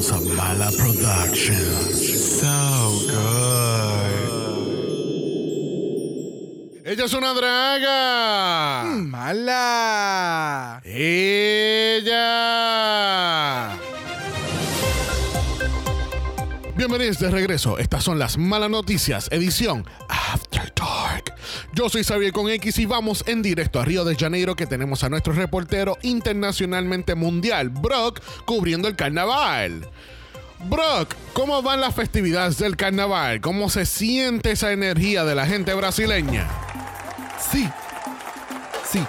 House of Mala Productions. So good. Ella es una draga. Mala. Ella. Bienvenidos de regreso. Estas son las malas noticias, edición After. Yo soy Xavier con X y vamos en directo a Río de Janeiro que tenemos a nuestro reportero internacionalmente mundial, Brock, cubriendo el carnaval. Brock, ¿cómo van las festividades del carnaval? ¿Cómo se siente esa energía de la gente brasileña? Sí. Sí.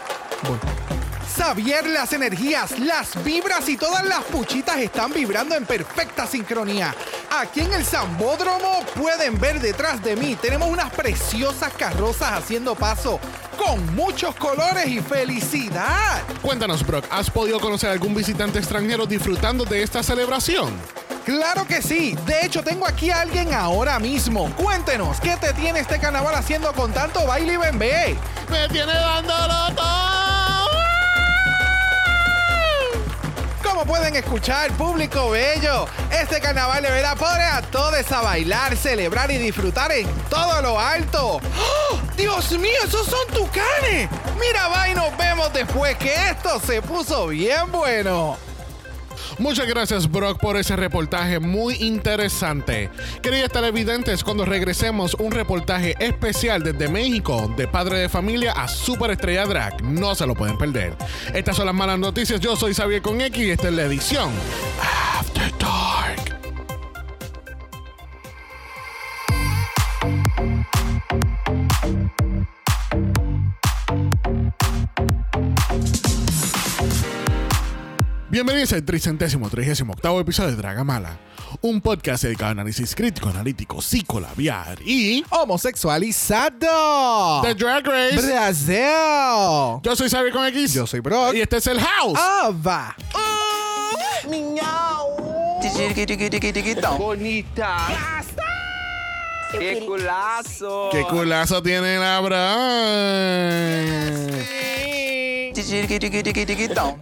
Xavier, las energías, las vibras y todas las puchitas están vibrando en perfecta sincronía. Aquí en el Zambódromo pueden ver detrás de mí, tenemos unas preciosas carrozas haciendo paso con muchos colores y felicidad. Cuéntanos, Brock, ¿has podido conocer a algún visitante extranjero disfrutando de esta celebración? Claro que sí. De hecho, tengo aquí a alguien ahora mismo. Cuéntenos, ¿qué te tiene este carnaval haciendo con tanto baile y bembé? ¡Me tiene dándolo todo! Como pueden escuchar, público bello, este carnaval de pone a todos a bailar, celebrar y disfrutar en todo lo alto. ¡Oh! ¡Dios mío, esos son tucanes! Mira, va y nos vemos después que esto se puso bien bueno. Muchas gracias, Brock, por ese reportaje muy interesante. Queridos televidentes, cuando regresemos, un reportaje especial desde México, de padre de familia a superestrella drag. No se lo pueden perder. Estas son las malas noticias. Yo soy Xavier con X y esta es la edición After Dark. Bienvenidos al tricentésimo, trigésimo octavo episodio de Dragamala, un podcast dedicado a análisis crítico, analítico, psicolabiar y Homosexualizado. The Drag Race. Brasil. Yo soy Xavier con X. Yo soy Brock. Y este es el House. Ava. Bonita. ¡Qué culazo! ¡Qué culazo tiene la Bran!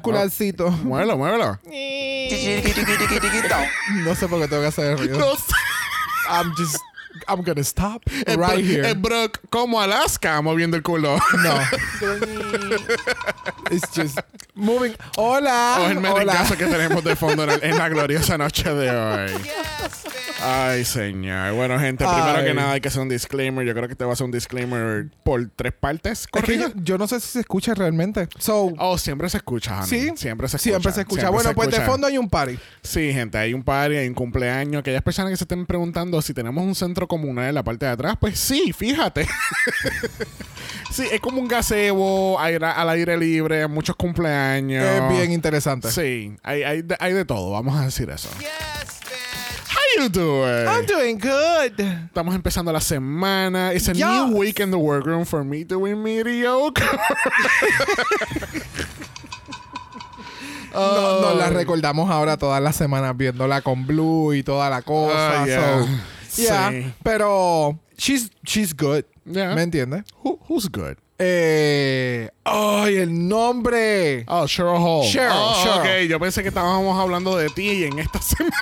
Culacito. Muévelo, muévelo. No sé por qué tengo que hacer el ruido. No sé. I'm just. I'm gonna stop El right Bro- here. el Brock como Alaska moviendo el culo. No. It's just moving. Hola. O el Hola. medicazo que tenemos de fondo en, el- en la gloriosa noche de hoy. Ay, señor. Bueno, gente, primero Ay. que nada hay que hacer un disclaimer. Yo creo que te va a hacer un disclaimer por tres partes. Es que yo, yo no sé si se escucha realmente. So, Oh, siempre se escucha, honey. sí. Siempre se escucha. Siempre se escucha. Siempre bueno, se pues de escucha. fondo hay un party. Sí, gente, hay un party, hay un cumpleaños. Aquellas personas que se estén preguntando si tenemos un centro comunal en la parte de atrás, pues sí, fíjate. sí, es como un gazebo aire- al aire libre, muchos cumpleaños. Es bien interesante. Sí, hay, hay, de, hay de todo, vamos a decir eso. How you doing? I'm doing good. Estamos empezando la semana. It's a Yes. new week in the workroom for me doing mediocre. No, nos la recordamos ahora todas las semanas viéndola con Blue y toda la cosa. Ah, yeah. So, yeah. Sí. Pero she's, she's good. Yeah. ¿Me entiendes? Who- who's good? Eh, ¡Ay, el nombre! Oh, Cheryl Hall. Cheryl, Oh, Cheryl. Ok, yo pensé que estábamos hablando de ti en esta semana.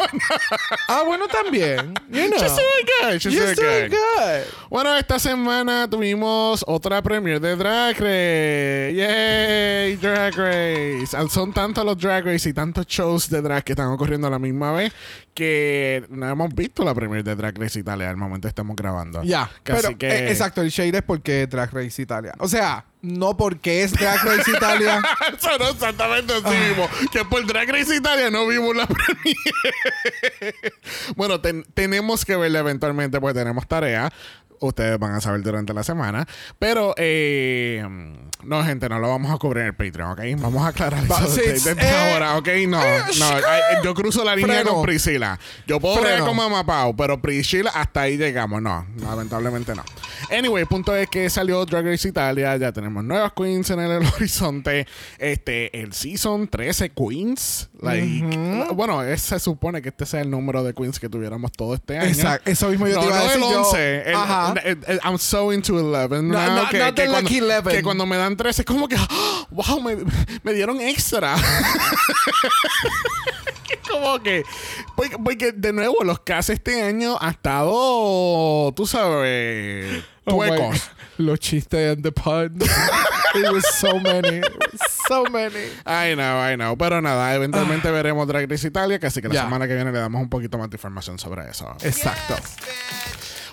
Ah, bueno, también. You know. She's doing good. She's You're doing doing good. good. Bueno, esta semana tuvimos otra premiere de Drag Race. Yay, Drag Race. Ah, Son tantos los Drag Race y tantos shows de drag que están ocurriendo a la misma vez que no hemos visto la premiere de Drag Race Italia al momento estamos grabando. Ya, Así pero que... eh, exacto, el shade es porque Drag Race Italia. O sea, no porque es Drag Race Italia. Eso no exactamente así mismo. Que por Drag Race Italia no vimos la premiere. bueno, ten- tenemos que verla eventualmente porque tenemos tarea. Ustedes van a saber durante la semana. Pero, eh, no, gente, no lo vamos a cubrir en el Patreon, ¿ok? Vamos a aclarar eso desde, desde eh, ahora, ¿ok? No, no. ay, yo cruzo la línea Freno. con Priscila. Yo puedo ver con Mamá Pau, pero Priscila, hasta ahí llegamos. No, lamentablemente no. Anyway, el punto es que salió Drag Race Italia. Ya tenemos nuevas queens en el horizonte. Este, el Season 13 Queens. Like, Bueno, es- se supone que este sea el número de queens que tuviéramos todo este año. Exacto, eso mismo yo no, te iba a no decir. el yo- 11. el- Ajá. el- el- I'm so into 11. No, no, que, que cuando, lucky 11. que cuando me dan 13 es como que, ¡ah! wow, me, me dieron extra. como como que. Porque, porque, de nuevo, los casos este año ha estado. Tú sabes. Oh my- Tuecos. Los chistes and the puns. It was so many. So many. I know, I know. Pero nada, eventualmente veremos Drag Race Italia, que así que la Ya. semana que viene le damos un poquito más de información sobre eso. Exacto.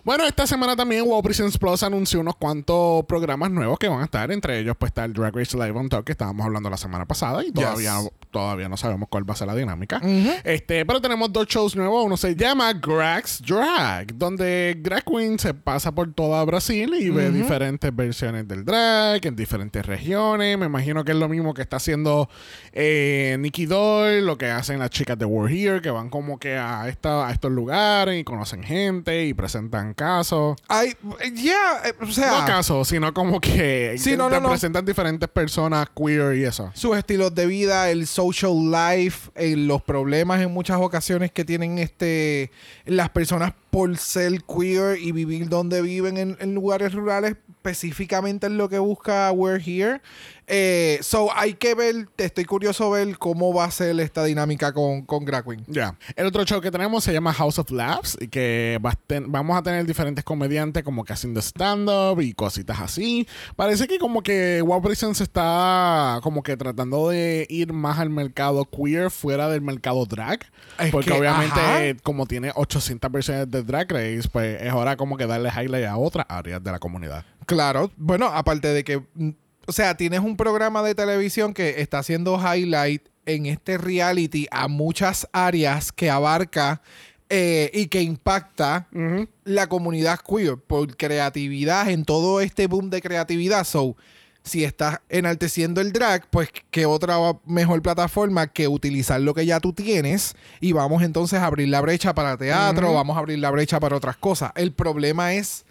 Bueno, esta semana también Wow Presents Plus anunció unos cuantos programas nuevos que van a estar. Entre ellos, pues está el Drag Race Live on Talk que estábamos hablando la semana pasada y todavía, todavía no sabemos cuál va a ser la dinámica. este, pero tenemos dos shows nuevos. Uno se llama Grax Drag, donde Drag Queen se pasa por toda Brasil y ve diferentes versiones del drag en diferentes regiones. Me imagino que es lo mismo que está haciendo eh, Nicky Doyle, lo que hacen las chicas de We're Here, que van como que a, esta, a estos lugares y conocen gente y presentan casos. Ay, ya, eh, o sea, No casos, sino como que, Sí, no, no, te no. presentan diferentes personas queer y eso. sus estilos de vida, el social life, eh, los problemas en muchas ocasiones que tienen este las personas por ser queer y vivir donde viven en, en lugares rurales, específicamente es lo que busca We're Here. Eh, so hay que ver, estoy curioso ver cómo va a ser esta dinámica con, con Drag Queen. Ya. El otro show que tenemos se llama House of Laughs y que va a ten- vamos a tener diferentes comediantes como que haciendo stand-up y cositas así. Parece que como que Wow Presents está como que tratando de ir más al mercado queer fuera del mercado drag. Es porque que, obviamente ajá. como tiene 800 versiones de Drag Race, pues es hora como que darle highlight a otras áreas de la comunidad. Claro, bueno, aparte de que, o sea, tienes un programa de televisión que está haciendo highlight en este reality a muchas áreas que abarca eh, y que impacta la comunidad queer por creatividad, en todo este boom de creatividad. So, si estás enalteciendo el drag, pues qué otra mejor plataforma que utilizar lo que ya tú tienes y vamos entonces a abrir la brecha para teatro, vamos a abrir la brecha para otras cosas. El problema es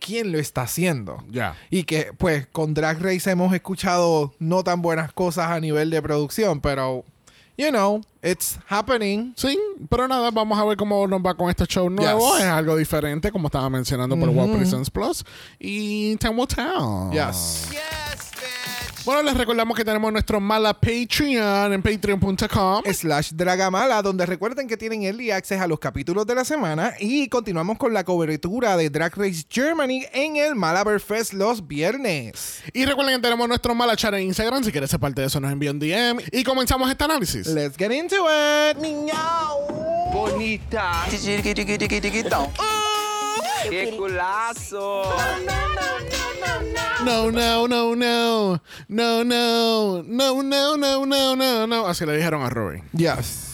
quién lo está haciendo. Ya. Y que, pues, con Drag Race hemos escuchado no tan buenas cosas a nivel de producción, pero, you know, it's happening. Sí, pero nada, vamos a ver cómo nos va con este show nuevo. Yes. Es algo diferente, como estaba mencionando por Wow Presents Plus. Y time will tell. Yes. Bueno, les recordamos que tenemos nuestro mala Patreon en patreon.com. Slash Dragamala, donde recuerden que tienen early access a los capítulos de la semana y continuamos con la cobertura de Drag Race Germany en el Malabar Fest los viernes. Y recuerden que tenemos nuestro mala chat en Instagram. Si quieres ser parte de eso, nos envía un DM. Y comenzamos este análisis. Let's get into it. Bonita. Que culaço. No, no, no, no. No, no. No, no, no, no, no, no. Así le dijeron a Robin. Yes.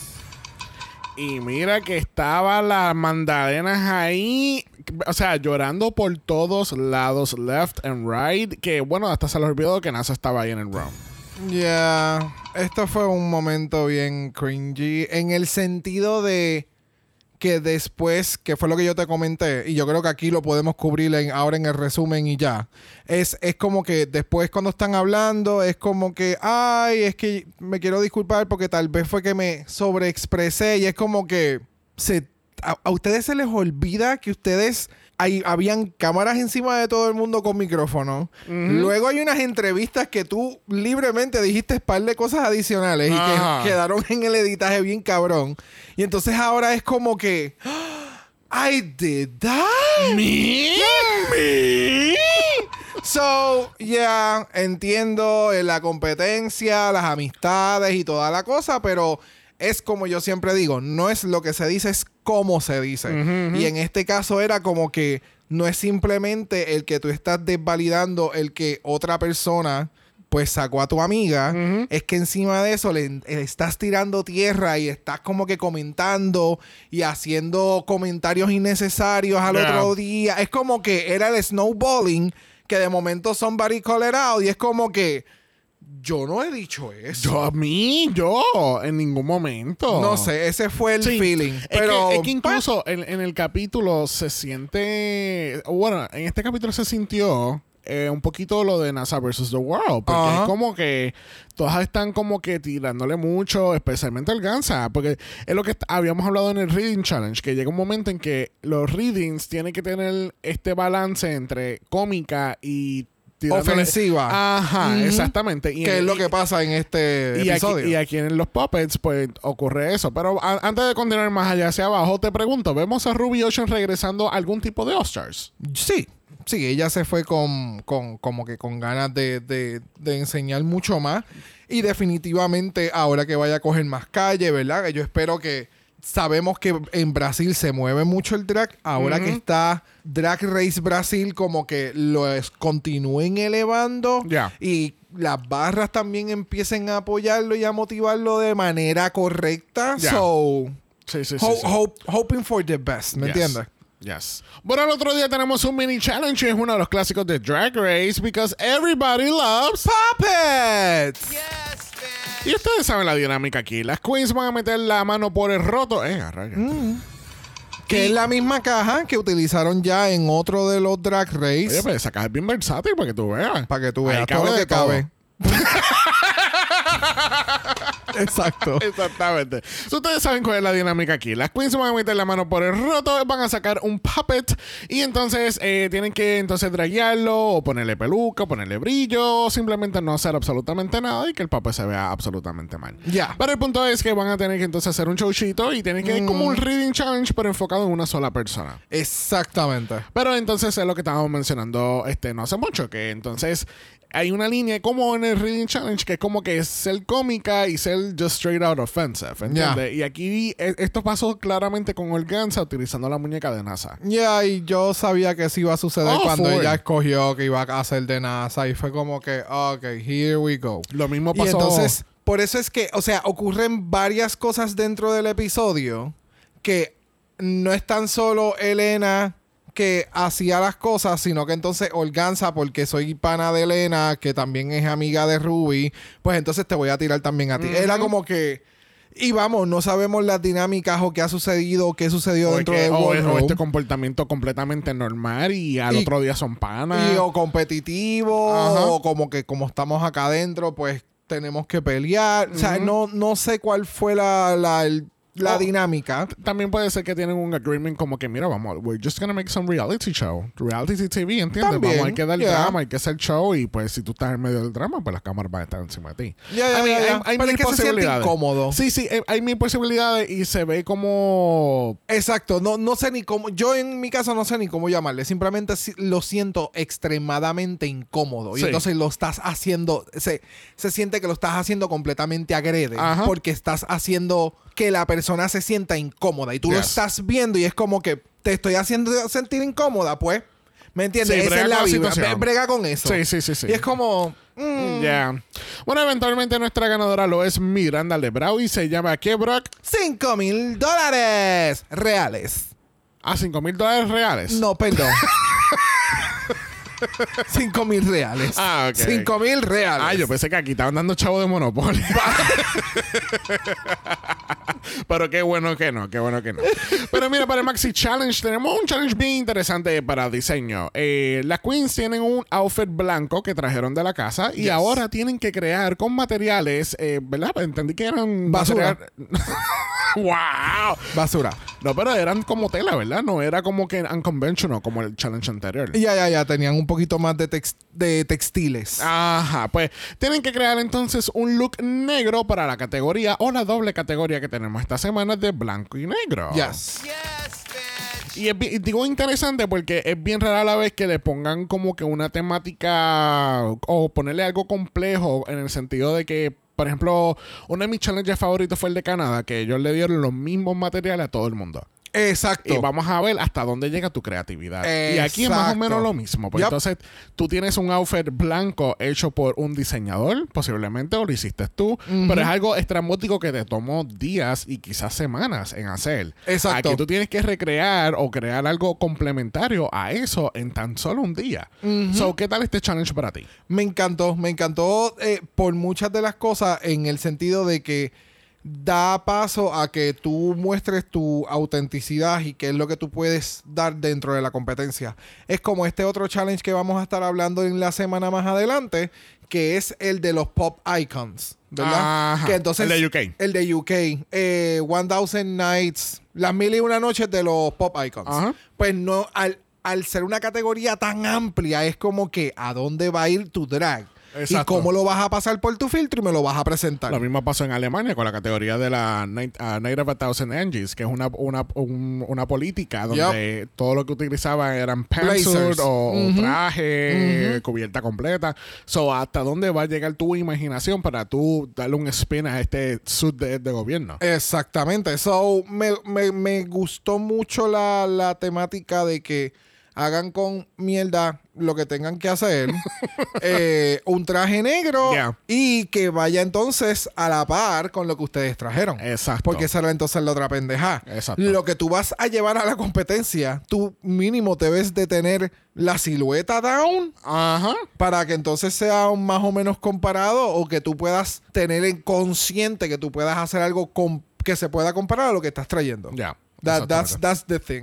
Y mira que estaba las mandalenas ahí, o sea, llorando por todos lados, left and right, que bueno, hasta se les olvidó que NASA estaba ahí en el round. Ya, esto fue un momento bien cringy en el sentido de que después, que fue lo que yo te comenté, y yo creo que aquí lo podemos cubrir en- ahora en el resumen y ya, es, es como que después cuando están hablando, es como que, ay, es que me quiero disculpar porque tal vez fue que me sobreexpresé y es como que se, a, a ustedes se les olvida que ustedes... Hay, habían cámaras encima de todo el mundo con micrófono. Luego hay unas entrevistas que tú libremente dijiste un par de cosas adicionales y que quedaron en el editaje bien cabrón. Y entonces ahora es como que. I did that. ¿Me? ¿Me? So, yeah, entiendo eh, la competencia, las amistades y toda la cosa, pero es como yo siempre digo, no es lo que se dice, es cómo se dice. Y en este caso era como que no es simplemente el que tú estás desvalidando el que otra persona pues sacó a tu amiga, es que encima de eso le, le estás tirando tierra y estás como que comentando y haciendo comentarios innecesarios al Yeah. otro día. Es como que era el snowballing que de momento somebody call it out y es como que yo no he dicho eso. Yo, a mí, yo, en ningún momento. No sé, ese fue el Sí, feeling. Es, pero que, es que incluso en, en el capítulo se siente. Bueno, en este capítulo se sintió eh, un poquito lo de NASA vs. The World. Porque es como que todas están como que tirándole mucho, especialmente el Gansa. Porque es lo que habíamos hablado en el Reading Challenge, que llega un momento en que los readings tienen que tener este balance entre cómica y tirándole- Ofensiva. Ajá, exactamente. Y ¿Qué en- es lo que pasa en este y aquí, episodio? y aquí en los puppets, pues ocurre eso. Pero antes de continuar más allá hacia abajo, te pregunto: ¿vemos a Ruby Ocean regresando a algún tipo de All-Stars? Sí, sí, ella se fue con, con como que con ganas de, de- de enseñar mucho más. Y definitivamente ahora que vaya a coger más calle, ¿verdad? Yo espero que sabemos que en Brasil se mueve mucho el drag. Ahora que está Drag Race Brasil, como que lo es- continúen elevando. Y las barras también empiecen a apoyarlo y a motivarlo de manera correcta. So, Sí, sí, sí. ho- sí. hope- hoping for the best, ¿me Yes. entiendes? Yes. Bueno, el otro día tenemos un mini challenge es uno de los clásicos de Drag Race because everybody loves Puppets. Y ustedes saben la dinámica aquí. Las queens van a meter la mano por el roto. Eh, a rayos. Que es la misma caja que utilizaron ya en otro de los Drag Race. Oye, pues esa caja es bien versátil para que tú veas. para que tú Ahí veas cabe todo lo que todo. cabe. Exacto. Exactamente. So, ustedes saben cuál es la dinámica aquí. Las queens van a meter la mano por el roto, van a sacar un puppet y entonces eh, tienen que entonces draguearlo o ponerle peluca, ponerle brillo, o simplemente no hacer absolutamente nada y que el puppet se vea absolutamente mal. Ya. Pero el punto es que van a tener que entonces hacer un showcito y tienen que ir como Mm. un reading challenge pero enfocado en una sola persona. Exactamente. Pero entonces es lo que estábamos mencionando este, no hace mucho, que entonces hay una línea como en el Reading Challenge que es como que es ser cómica y ser just straight out offensive, ¿entiendes? Y aquí e- esto pasó claramente con Organza utilizando la muñeca de NASA. Ya, y yo sabía que eso iba a suceder Oh, cuando ella escogió que iba a hacer de NASA. Y fue como que, ok, here we go. Lo mismo Y pasó... entonces, por eso es que, o sea, ocurren varias cosas dentro del episodio que no es tan solo Elena que hacía las cosas, sino que entonces Organza, porque soy pana de Elena, que también es amiga de Ruby, pues entonces te voy a tirar también a ti. Era como que... Y vamos, no sabemos las dinámicas o qué ha sucedido, qué sucedió o, dentro del o es- o este comportamiento completamente normal y al Y- otro día son panas. Y o competitivo, Ajá. o como que como estamos acá adentro, pues tenemos que pelear. O sea, no, no sé cuál fue la, la, el- la Oh. dinámica. También puede ser que tienen un agreement como que, mira, vamos, we're just gonna make some reality show. Reality TV, ¿entiendes? También, vamos, hay que dar yeah. drama, hay que hacer show y pues si tú estás en medio del drama, pues las cámaras van a estar encima de ti. Ya, ya, I mean, hay, hay Pero mil es que se posibilidades. incómodo. Sí, sí, eh, hay mil posibilidades y se ve como... Exacto, no, no sé ni cómo, yo en mi caso no sé ni cómo llamarle, simplemente si- lo siento extremadamente incómodo y Sí. entonces lo estás haciendo, se, se siente que lo estás haciendo completamente agrede Ajá. porque estás haciendo que la persona se sienta incómoda y tú lo Yes. estas viendo y es como que te estoy haciendo sentir incómoda, pues, ¿me entiendes? Sí, Esa es la vibra, situación. Bre- brega con eso. Sí, sí, sí, sí. Y es como, mm, Ya. Bueno, eventualmente nuestra ganadora lo es Miranda Lebrau y se llama ¿qué, Brock? 5 mil dólares reales. A 5 mil dólares reales. No, perdón. 5 mil reales. Ah, ok. 5 mil reales. Ah, yo pensé que aquí estaban dando chavo de monopolio. Pero qué bueno que no, qué bueno que no. Pero mira, para el Maxi Challenge tenemos un challenge bien interesante para diseño. Eh, las queens tienen un outfit blanco que trajeron de la casa y ahora tienen que crear con materiales, eh, ¿verdad? Entendí que eran Basura. material- ¡Wow! Basura. No, pero eran como tela, ¿verdad? No era como que unconventional como el challenge anterior. Ya, ya, ya. Tenían un poquito más de, tex- de textiles. Ajá, pues tienen que crear entonces un look negro para la categoría o la doble categoría que tenemos esta semana de blanco y negro. Yes. Y es bi- y digo interesante porque es bien rara la vez que le pongan como que una temática o ponerle algo complejo en el sentido de que, por ejemplo, uno de mis challenges favoritos fue el de Canadá, que ellos le dieron los mismos materiales a todo el mundo. Exacto. Y vamos a ver hasta dónde llega tu creatividad. Y aquí es más o menos lo mismo. Pues entonces, tú tienes un outfit blanco hecho por un diseñador, posiblemente, o lo hiciste tú, pero es algo estrambótico que te tomó días y quizás semanas en hacer. Exacto. Aquí tú tienes que recrear o crear algo complementario a eso en tan solo un día. So, ¿qué tal este challenge para ti? Me encantó, me encantó eh, por muchas de las cosas en el sentido de que da paso a que tú muestres tu autenticidad y qué es lo que tú puedes dar dentro de la competencia. Es como este otro challenge que vamos a estar hablando en la semana más adelante, que es el de los pop icons, ¿verdad? Ajá. Que entonces El de UK. El de UK, eh, 1000 Nights, las mil y una noches de los pop icons. Ajá. Pues no al al ser una categoría tan amplia, es como que a dónde va a ir tu drag. Y cómo lo vas a pasar por tu filtro y me lo vas a presentar. Lo mismo pasó en Alemania con la categoría de la Night, uh, Night of a Thousand Angels, que es una, una, un- una política donde todo lo que utilizaban eran pantsuit o, o Ujú. traje, cubierta completa. So, ¿hasta dónde va a llegar tu imaginación para tú darle un spin a este suit de, de gobierno? Exactamente. So, me, me- me gustó mucho la, la temática de que hagan con mierda lo que tengan que hacer. Eh, un traje negro Yeah. y que vaya entonces a la par con lo que ustedes trajeron. Exacto. Porque esa era entonces la otra pendeja. Exacto. Lo que tú vas a llevar a la competencia, tú mínimo debes de tener la silueta down Ajá. para que entonces sea más o menos comparado o que tú puedas tener en consciente que tú puedas hacer algo que se pueda comparar a lo que estás trayendo. Ya. That- that's, that's the thing.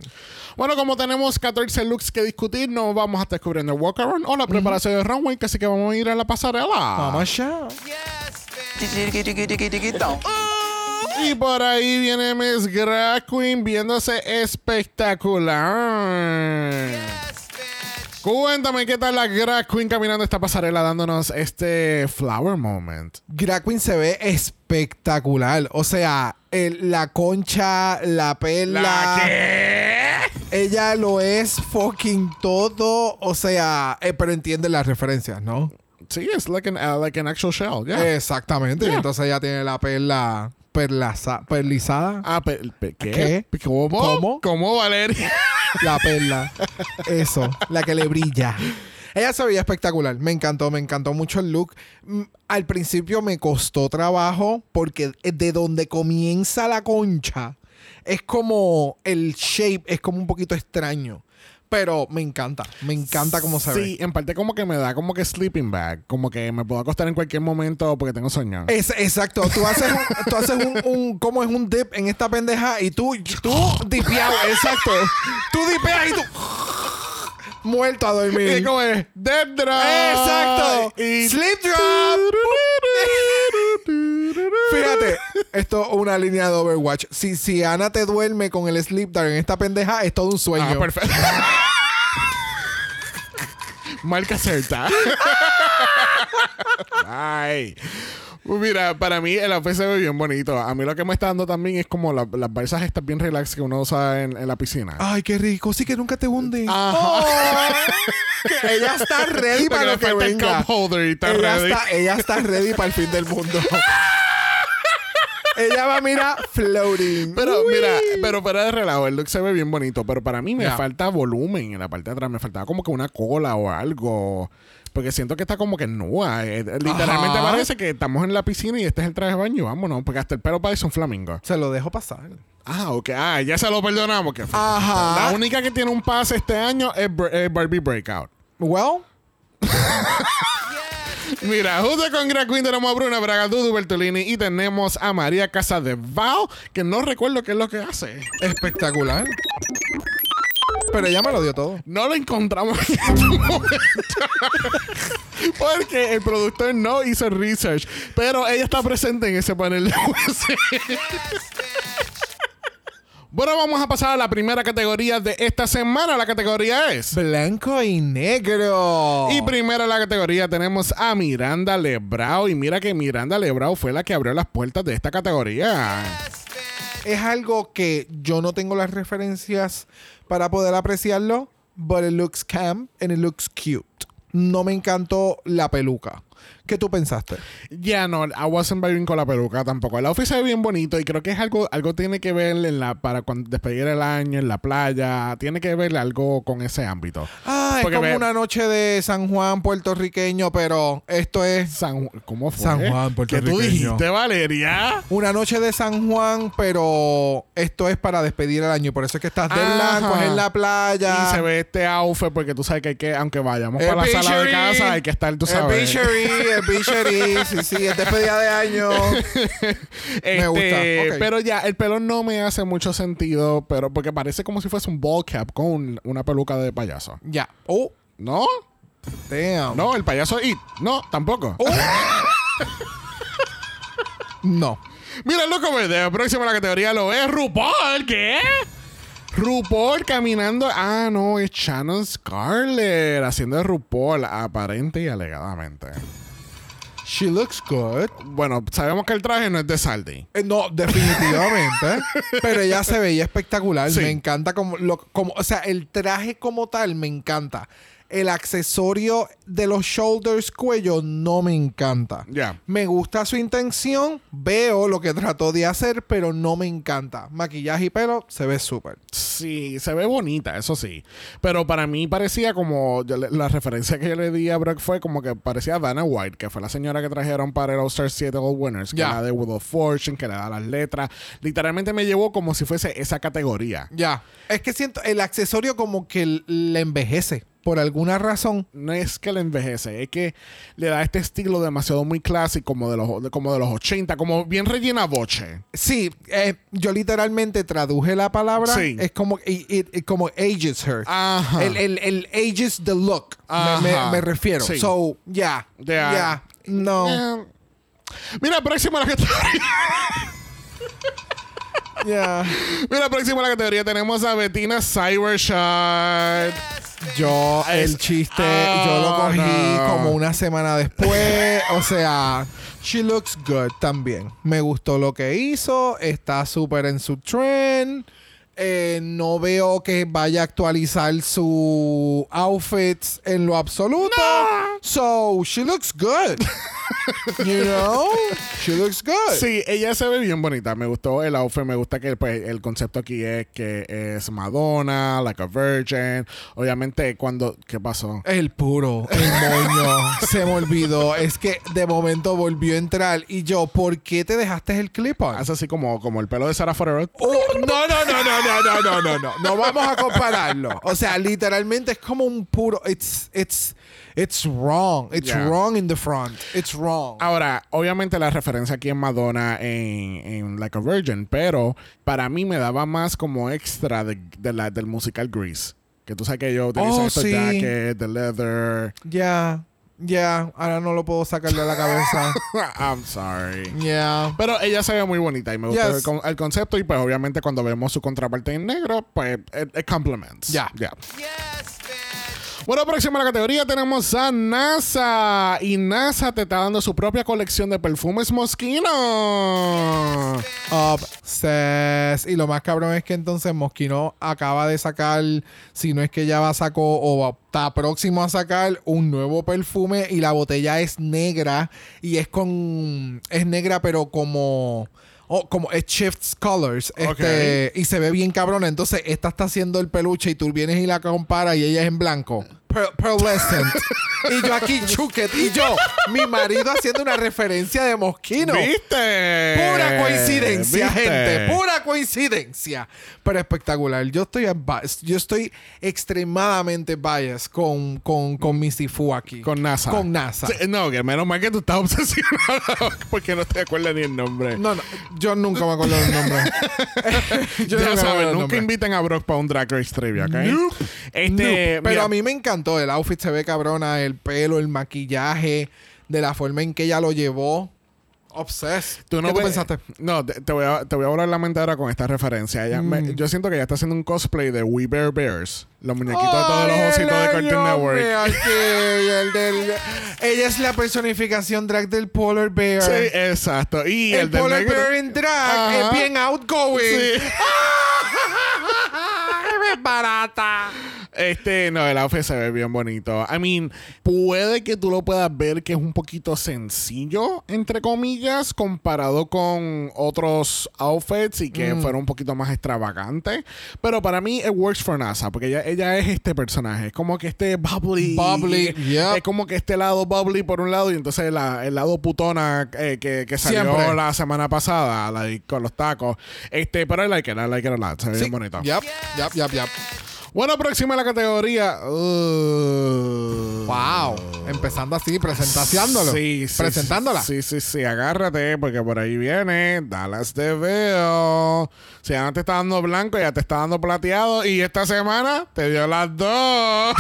Bueno, como tenemos 14 looks que discutir, nos vamos a estar descubriendo el walk-around o la preparación del runway, que así que vamos a ir a la pasarela. Vamos allá. Tiquitiquitiquitiquitão. Y por ahí viene Miss Drag Queen viéndose espectacular. Cuéntame qué tal la Drag Queen caminando esta pasarela dándonos este flower moment. Drag Queen se ve espectacular. O sea, el- la concha, la perla. Ella lo es fucking todo. O sea, eh, pero entiende las referencias, ¿no? Sí, es like an, uh, like an actual shell, yeah. Exactamente. Yeah. entonces ella tiene la perla perlaza- perlizada. Ah, pe- pe- ¿qué? ¿Qué? ¿Cómo? ¿Cómo? ¿Cómo, Valeria? La perla. Eso, la que le brilla. Ella se veía espectacular. Me encantó, me encantó mucho el look. Mm, Al principio me costó trabajo porque de donde comienza la concha es como el shape, es como un poquito extraño. Pero me encanta, me encanta cómo se Sí, ve. en parte como que me da como que sleeping bag. Como que me puedo acostar en cualquier momento porque tengo sueño. Es, exacto, tú haces, un, tú haces un, un- ¿cómo es un dip en esta pendeja? Y tú, tú dipeado, exacto. Tú dipeas y tú muerto a dormir. Y como es Dead Drop. Exacto. Y Sleep drop. Fíjate, esto es una línea de Overwatch. Si, si Ana te duerme con el sleep dart en esta pendeja, es todo un sueño. Ah, perfecto. Marca certa. Ay. Pues Mira, para mí el outfit se ve bien bonito. A mí lo que me está dando también es como la- las balsas estas bien relax que uno usa en, en la piscina. Ay, qué rico. Sí que nunca te hunde. Ajá. Oh, que ella está ready para lo que falta el venga. cup holder y está ella, ready. Está, ella está ready para el fin del mundo. ella va, mira, floating. Pero Uy. mira, pero para de relajo, el look se ve bien bonito, pero para mí me Ya. falta volumen en la parte de atrás, me faltaba como que una cola o algo. Porque siento que está como que nua. eh, literalmente Ajá. parece que estamos en la piscina y este es el traje de baño. Vámonos, porque hasta el pelo parece un flamingo. Se lo dejo pasar. Ah, ok. Ah, ya se lo perdonamos. Que Ajá. La única que tiene un pase este año es, Barbie Breakout. Well, Mira, junto con Drag Queen tenemos a Bruna Bragadudu Bertolini y tenemos a María Casa de Val, que no recuerdo qué es lo que hace. espectacular. Pero ella me lo dio todo. No lo encontramos en este momento. Porque el productor no hizo research. Pero ella está presente en ese panel de jueces. Bueno, vamos a pasar a la primera categoría de esta semana. La categoría es. Blanco y negro. Y primero en la categoría tenemos a Miranda Lebrao. Y mira que Miranda Lebrao fue la que abrió las puertas de esta categoría. Es algo que yo no tengo las referencias para poder apreciarlo, but it looks camp and it looks cute. No me encantó la peluca. ¿Qué tú pensaste? Ya no, I wasn't vibing con la peluca tampoco. El outfit se ve bien bonito y creo que es algo, algo tiene que ver en la, para cuando despedir el año, en la playa. Tiene que ver algo con ese ámbito. Ah, es Porque como ve- una noche de San Juan puertorriqueño, pero esto es San, ¿Cómo fue? San Juan, ¿Qué tú puertorriqueño. dijiste, Valeria? una noche de San Juan, pero esto es para despedir el año. Por eso es que estás de Ajá. blanco es en la playa. Y se ve este outfit porque tú sabes que hay que, aunque vayamos El para la sala de casa, hay que estar, tú El sabes. beachery, el beachery. Sí, sí, es despedida de año. Este, gusta, ok. Pero ya, el pelo no me hace mucho sentido, pero porque parece como si fuese un ball cap con una peluca de payaso. Ya. Oh, ¿No? damn. No, el payaso It. No, tampoco. Oh. No. Mira, loco, de próximo a la categoría lo es RuPaul, ¿qué? RuPaul caminando. Ah, no, es Shannon Scarlett haciendo de RuPaul, aparente y alegadamente. She looks good. Bueno, sabemos que el traje no es de Saldi. Eh, no, definitivamente. pero ella se veía espectacular. Sí. Me encanta como, lo, como, o sea, el traje como tal me encanta. El accesorio de los shoulders, cuello, no me encanta. Ya. Me gusta su intención, veo lo que trató de hacer, pero no me encanta. Maquillaje y pelo se ve súper. Sí, se ve bonita, eso sí. Pero para mí parecía como. yo la referencia que yo le di a Brock fue como que parecía Dana White, que fue la señora que trajeron para el All-Star Seattle Winners, que Ya. era de Wheel of Fortune, que le da las letras. Literalmente me llevó como si fuese esa categoría. Ya. Es que siento el accesorio como que le envejece. Por alguna razón. No es que le envejece, es que le da este estilo demasiado muy clásico, como de los, como de los 80, como bien rellena boche. Sí, eh, yo literalmente traduje la palabra. Sí. Es como, it- it- it como ages her. Ajá. El, el, el ages the look. Me, me- Ajá. me refiero. Sí. So, ya. Ya. Ya. No. Eh, Mira, próximo a la categoría. Ya. Mira, próximo a la categoría tenemos a Bettina Cybershot. Yo, el chiste, Oh, yo lo cogí no. como una semana después. o sea, she looks good también. Me gustó lo que hizo. Está súper en su trend. Eh, no veo que vaya a actualizar su outfits en lo absoluto. So, she looks good. you know? She looks good. Sí, ella se ve bien bonita. Me gustó el outfit. Me gusta que pues, el concepto aquí es que es Madonna, like a virgin. Obviamente, cuando. ¿Qué pasó? El puro, el moño. se me olvidó. Es que de momento volvió a entrar. Y yo, ¿por qué te dejaste el clip on? Hace así como, como el pelo de Sarah Forever. Oh, no, no, no, no, no, no, no, no, no. No vamos a compararlo. O sea, literalmente es como un puro. It's, it's, it's wrong. It's Yeah. wrong in the front. It's wrong. Ahora, obviamente la referencia aquí en Madonna en, en Like a Virgin, pero para mí me daba más como extra de, de la, del musical Grease. Que tú sabes que yo utilizo Oh, estos sí. jackets, the leather. Ya, ya. Ahora no lo puedo sacar de la cabeza. I'm sorry. Ya. Pero ella se ve muy bonita y me gustó Yes. el, con- el concepto y pues obviamente cuando vemos su contraparte en negro, pues it, it complements. Ya. Ya. Bueno, próxima a la categoría tenemos a NASA. Y NASA te está dando su propia colección de perfumes Moschino. Obsessed. Y lo más cabrón es que entonces Mosquino acaba de sacar, si no es que ya va a sacó o está próximo a sacar un nuevo perfume y la botella es negra y es con es negra pero como oh, como it shifts colors este, y se ve bien cabrona entonces esta está haciendo el peluche y tú vienes y la comparas y ella es en blanco Per- pearlescent y yo aquí chuket y yo mi marido haciendo una referencia de Mosquino ¿Viste? Pura coincidencia, ¿Viste? gente. Pura coincidencia. Pero espectacular. Yo estoy, yo estoy extremadamente biased con, con, con mi Sifu aquí. Con NASA. Con NASA. Sí, no, que menos mal que tú estás obsesionado porque no te acuerdas ni el nombre. No, no. Yo nunca me acuerdo del nombre. Yo ya nunca saben, nunca inviten a Brock para un Drag Race Trivia, ¿ok? Nope. Este, Nope. Pero a mí me encantó. El outfit se ve cabrona. El pelo, el maquillaje. De la forma en que ella lo llevó. Obsessed. Tú no ¿Qué tú pensaste? No, te, te voy a, te voy a volar la mente ahora con esta referencia. Ella me- Mm. yo siento que ella está haciendo un cosplay de We Bear Bears. Los muñequitos de todos los ositos de Cartoon Network. el del- ella es la personificación drag del Polar Bear. Sí, exacto. Y el, el, del Polar negro- Bear en drag Ajá. es bien outgoing. Sí. es barata. Este, no, el outfit se ve bien bonito. I mean, puede que tú lo puedas ver que es un poquito sencillo, entre comillas, comparado con otros outfits y que Mm. fueron un poquito más extravagantes. Pero para mí, it works for NASA, porque ella, ella es este personaje. Es como que este bubbly. Bubbly, yep. Es como que este lado bubbly por un lado y entonces la- el lado putona eh, que, que salió Siempre. la semana pasada, like, con los tacos. Este, pero I like it, I like it a lot. Se ve bien bonito. Yep, yep, yep, yep. Bueno, próxima a la categoría. Uh, Wow. Empezando así, presentaciándolo. Sí, sí, Presentándola. Sí, sí, sí, agárrate, porque por ahí viene Dallas de Veo. Si ya no te está dando blanco, ya te está dando plateado. Y esta semana te dio las dos.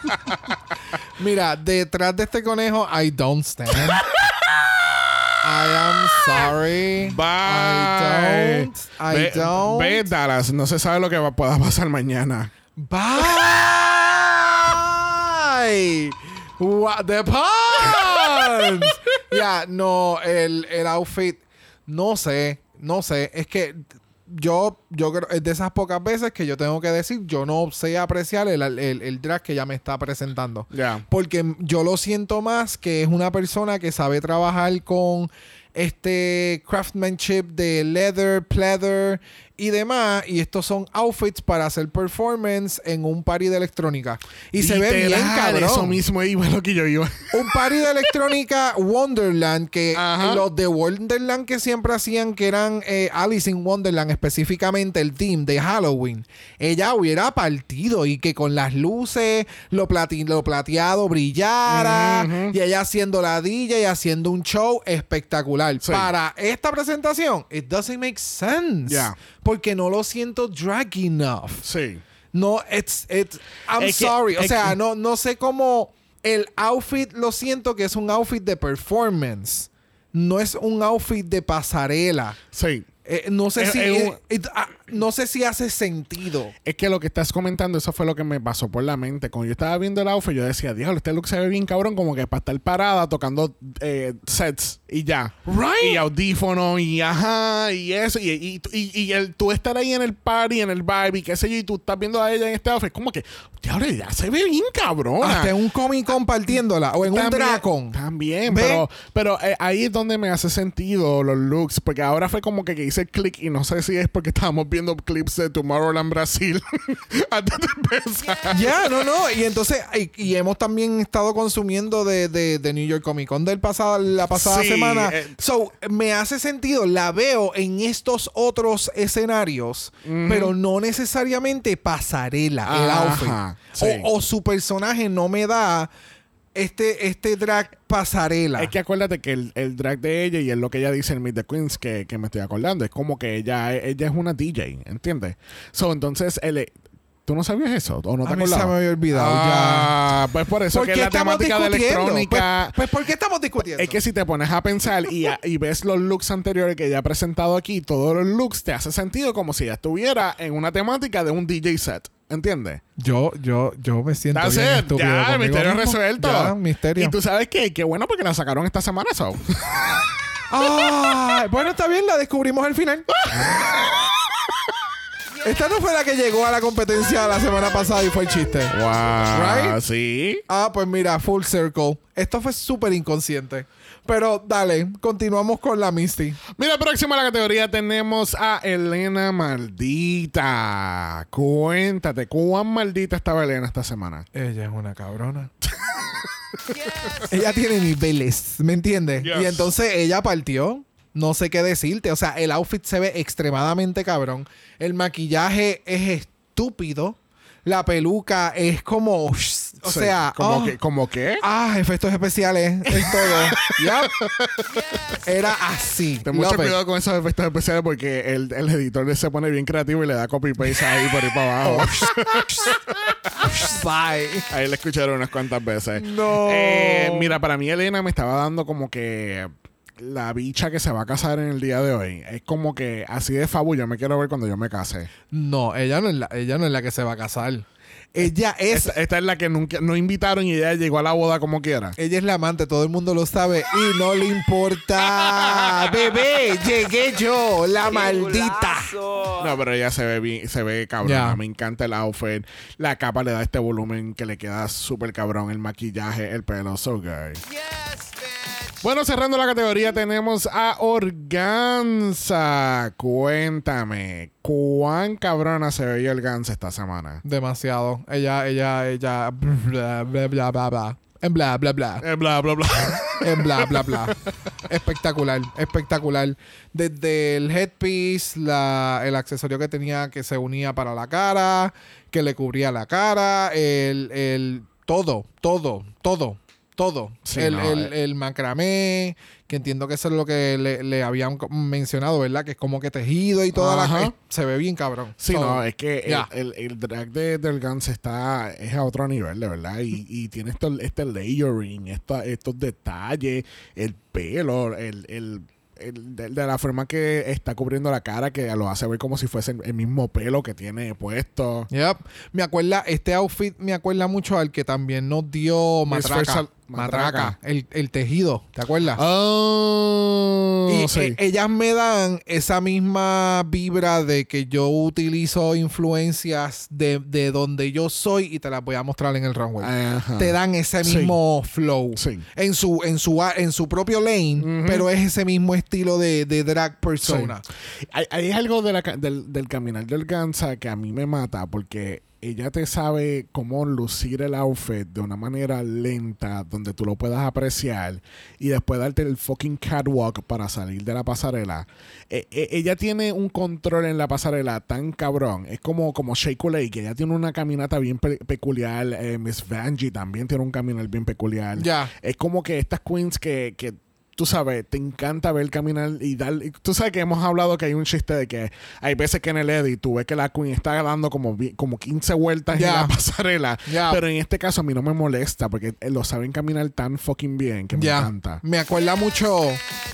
Mira, detrás de este conejo, I don't stand. I am sorry. Bye. I don't. I ve, don't. ve, Dallas, no se sabe lo que va, pueda pasar mañana. Bye. What the puns? Ya, no, el, el outfit, no sé, no sé. Es que yo, yo creo, es de esas pocas veces que yo tengo que decir, yo no sé apreciar el, el, el drag que ella me está presentando. Ya. Porque yo lo siento más que es una persona que sabe trabajar con este craftsmanship de leather, pleather y demás. Y estos son outfits para hacer performance en un party de electrónica. Y se ve bien cabrón. Eso mismo iba lo que yo iba. Un party de electrónica Wonderland que Ajá. los de Wonderland que siempre hacían que eran eh, Alice in Wonderland específicamente el team de Halloween ella hubiera partido y que con las luces lo, plati- lo plateado brillara y ella haciendo la DJ y haciendo un show espectacular Sí. para esta presentación it doesn't make sense. Porque no lo siento drag enough Sí. no, it's, it's, I'm Es que- sorry. o sea, que- no, no sé cómo el outfit lo siento que es un outfit de performance. No es un outfit de pasarela. Sí. Eh, no sé Es- si es un- eh, it- ah, no sé si hace sentido. Es que lo que estás comentando, eso fue lo que me pasó por la mente. Cuando yo estaba viendo el outfit, yo decía, diablo, este look se ve bien cabrón, como que para estar parada tocando eh, sets y ya. Right. Y audífonos y ajá, y eso. Y, y, y- y el, tú estar ahí en el party, en el vibe y qué sé yo, y tú estás viendo a ella en este outfit, como que, diablo, ya se ve bien cabrón. Hasta en un Comic Con partiéndola o en un Dracon. También, ¿Ve? pero, pero eh, ahí es donde me hace sentido los looks, porque ahora fue como que, que hice clic y no sé si es porque estábamos viendo clips de Tomorrowland Brasil antes de empezar. Ya, no, no. Y entonces, y, y hemos también estado consumiendo de, de, de New York Comic Con del pasado, la pasada Sí, semana. eh. so, me hace sentido, la veo en estos otros escenarios, pero no necesariamente pasarela el outfit. sí. O, o su personaje no me da este, este drag pasarela. Es que acuérdate que el, el drag de ella y es lo que ella dice en Meet the Queens que, que me estoy acordando, es como que ella, ella es una DJ, ¿entiendes? So, entonces, el, ¿tú no sabías eso? ¿O no te A mí se me había olvidado, Ah, pues por eso ¿Por que la temática de discutiendo? electrónica... Pues, pues, ¿por qué estamos discutiendo? Es que si te pones a pensar y, a- y ves los looks anteriores que ella ha presentado aquí, todos los looks te hace sentido como si ella estuviera en una temática de un DJ set. ¿Entiendes? Yo, yo, yo me siento That's bien it. estúpido Ya, el misterio mismo. resuelto. Ya, misterio. Y tú sabes que qué bueno porque la sacaron esta semana, so. Bueno, está bien, la descubrimos al final. Esta no fue la que llegó a la competencia la semana pasada y fue el chiste. wow. Right? Sí. Ah, pues mira, full circle. Esto fue súper inconsciente. Pero dale, continuamos con la Misty. Mira, próximo a la categoría tenemos a Elena Maldita. Cuéntate, ¿cuán maldita estaba Elena esta semana? Ella es una cabrona. ella tiene niveles, ¿me entiendes? Yes. Y entonces ella partió. No sé qué decirte. O sea, el outfit se ve extremadamente cabrón. El maquillaje es estúpido. La peluca es como. O Sí, sea. ¿Como, oh, que. Ah, efectos especiales. Es todo. Yup. Era así. Ten mucho Love it. cuidado con esos efectos especiales porque el, el editor se pone bien creativo y le da copy paste ahí por ahí para abajo. Bye. ahí le escucharon unas cuantas veces. No. Eh, mira, para mí Elena me estaba dando como que la bicha que se va a casar en el día de hoy. Es como que así de fabu yo me quiero ver cuando yo me case. No, ella no es la, ella no es la que se va a casar. Ella es. Esta, esta es la que nunca no invitaron y ella llegó a la boda como quiera. Ella es la amante, todo el mundo lo sabe y no le importa. Bebé, llegué yo, la ¡Qué maldita. golazo! No, pero ella se ve bien, se ve cabrón. Ya. Me encanta el outfit. La capa le da este volumen que le queda súper cabrón. El maquillaje, el pelo, so good. Bueno, cerrando la categoría tenemos a Organza. Cuéntame, ¿cuán cabrona se veía Organza esta semana? Demasiado. Ella, ella, ella. Bla, bla, bla, bla, bla. En bla, bla, bla. Eh, bla, bla, bla. En bla, bla, bla. espectacular, espectacular. Desde el headpiece, la, el accesorio que tenía que se unía para la cara, que le cubría la cara, el, el todo, todo, todo, todo. Sí, el, no, el- eh. el macramé, que entiendo que eso es lo que le, le habían mencionado, ¿verdad? Que es como que tejido y toda Ajá. la... eh, Se ve bien cabrón. Sí, no, es que el- el, el drag de, del Guns está es a otro nivel, de verdad. Y, y tiene esto, este layering, esta- estos detalles, el pelo, el, de, de la forma que está cubriendo la cara, que lo hace ver como si fuese el mismo pelo que tiene puesto. Yep. Me acuerda, este outfit me acuerda mucho al que también nos dio Matraca. Matraca. El, el tejido, ¿te acuerdas? Oh, Y sí. eh, ellas me dan esa misma vibra de que yo utilizo influencias de, de donde yo soy y te las voy a mostrar en el runway. Ajá. Te dan ese Sí. mismo flow Sí. en su en su en su propio lane, pero es ese mismo estilo de, de drag persona. Hay, hay algo de la ca- del, del caminar de Organza que a mí me mata porque ella te sabe cómo lucir el outfit de una manera lenta donde tú lo puedas apreciar y después darte el fucking catwalk para salir de la pasarela. Eh, eh, ella tiene un control en la pasarela tan cabrón. Es como, como Coulee, que ella tiene una caminata bien pe- peculiar. Eh, Miss Vanjie también tiene un caminar bien peculiar. Ya. Es como que estas queens que, que tú sabes, te encanta ver caminar y dar. y Tú sabes que hemos hablado que hay un chiste de que hay veces que en el edit tú ves que la queen está dando como, como 15 vueltas en la pasarela. Pero en este caso a mí no me molesta porque eh, lo saben caminar tan fucking bien que me encanta. Me acuerda mucho,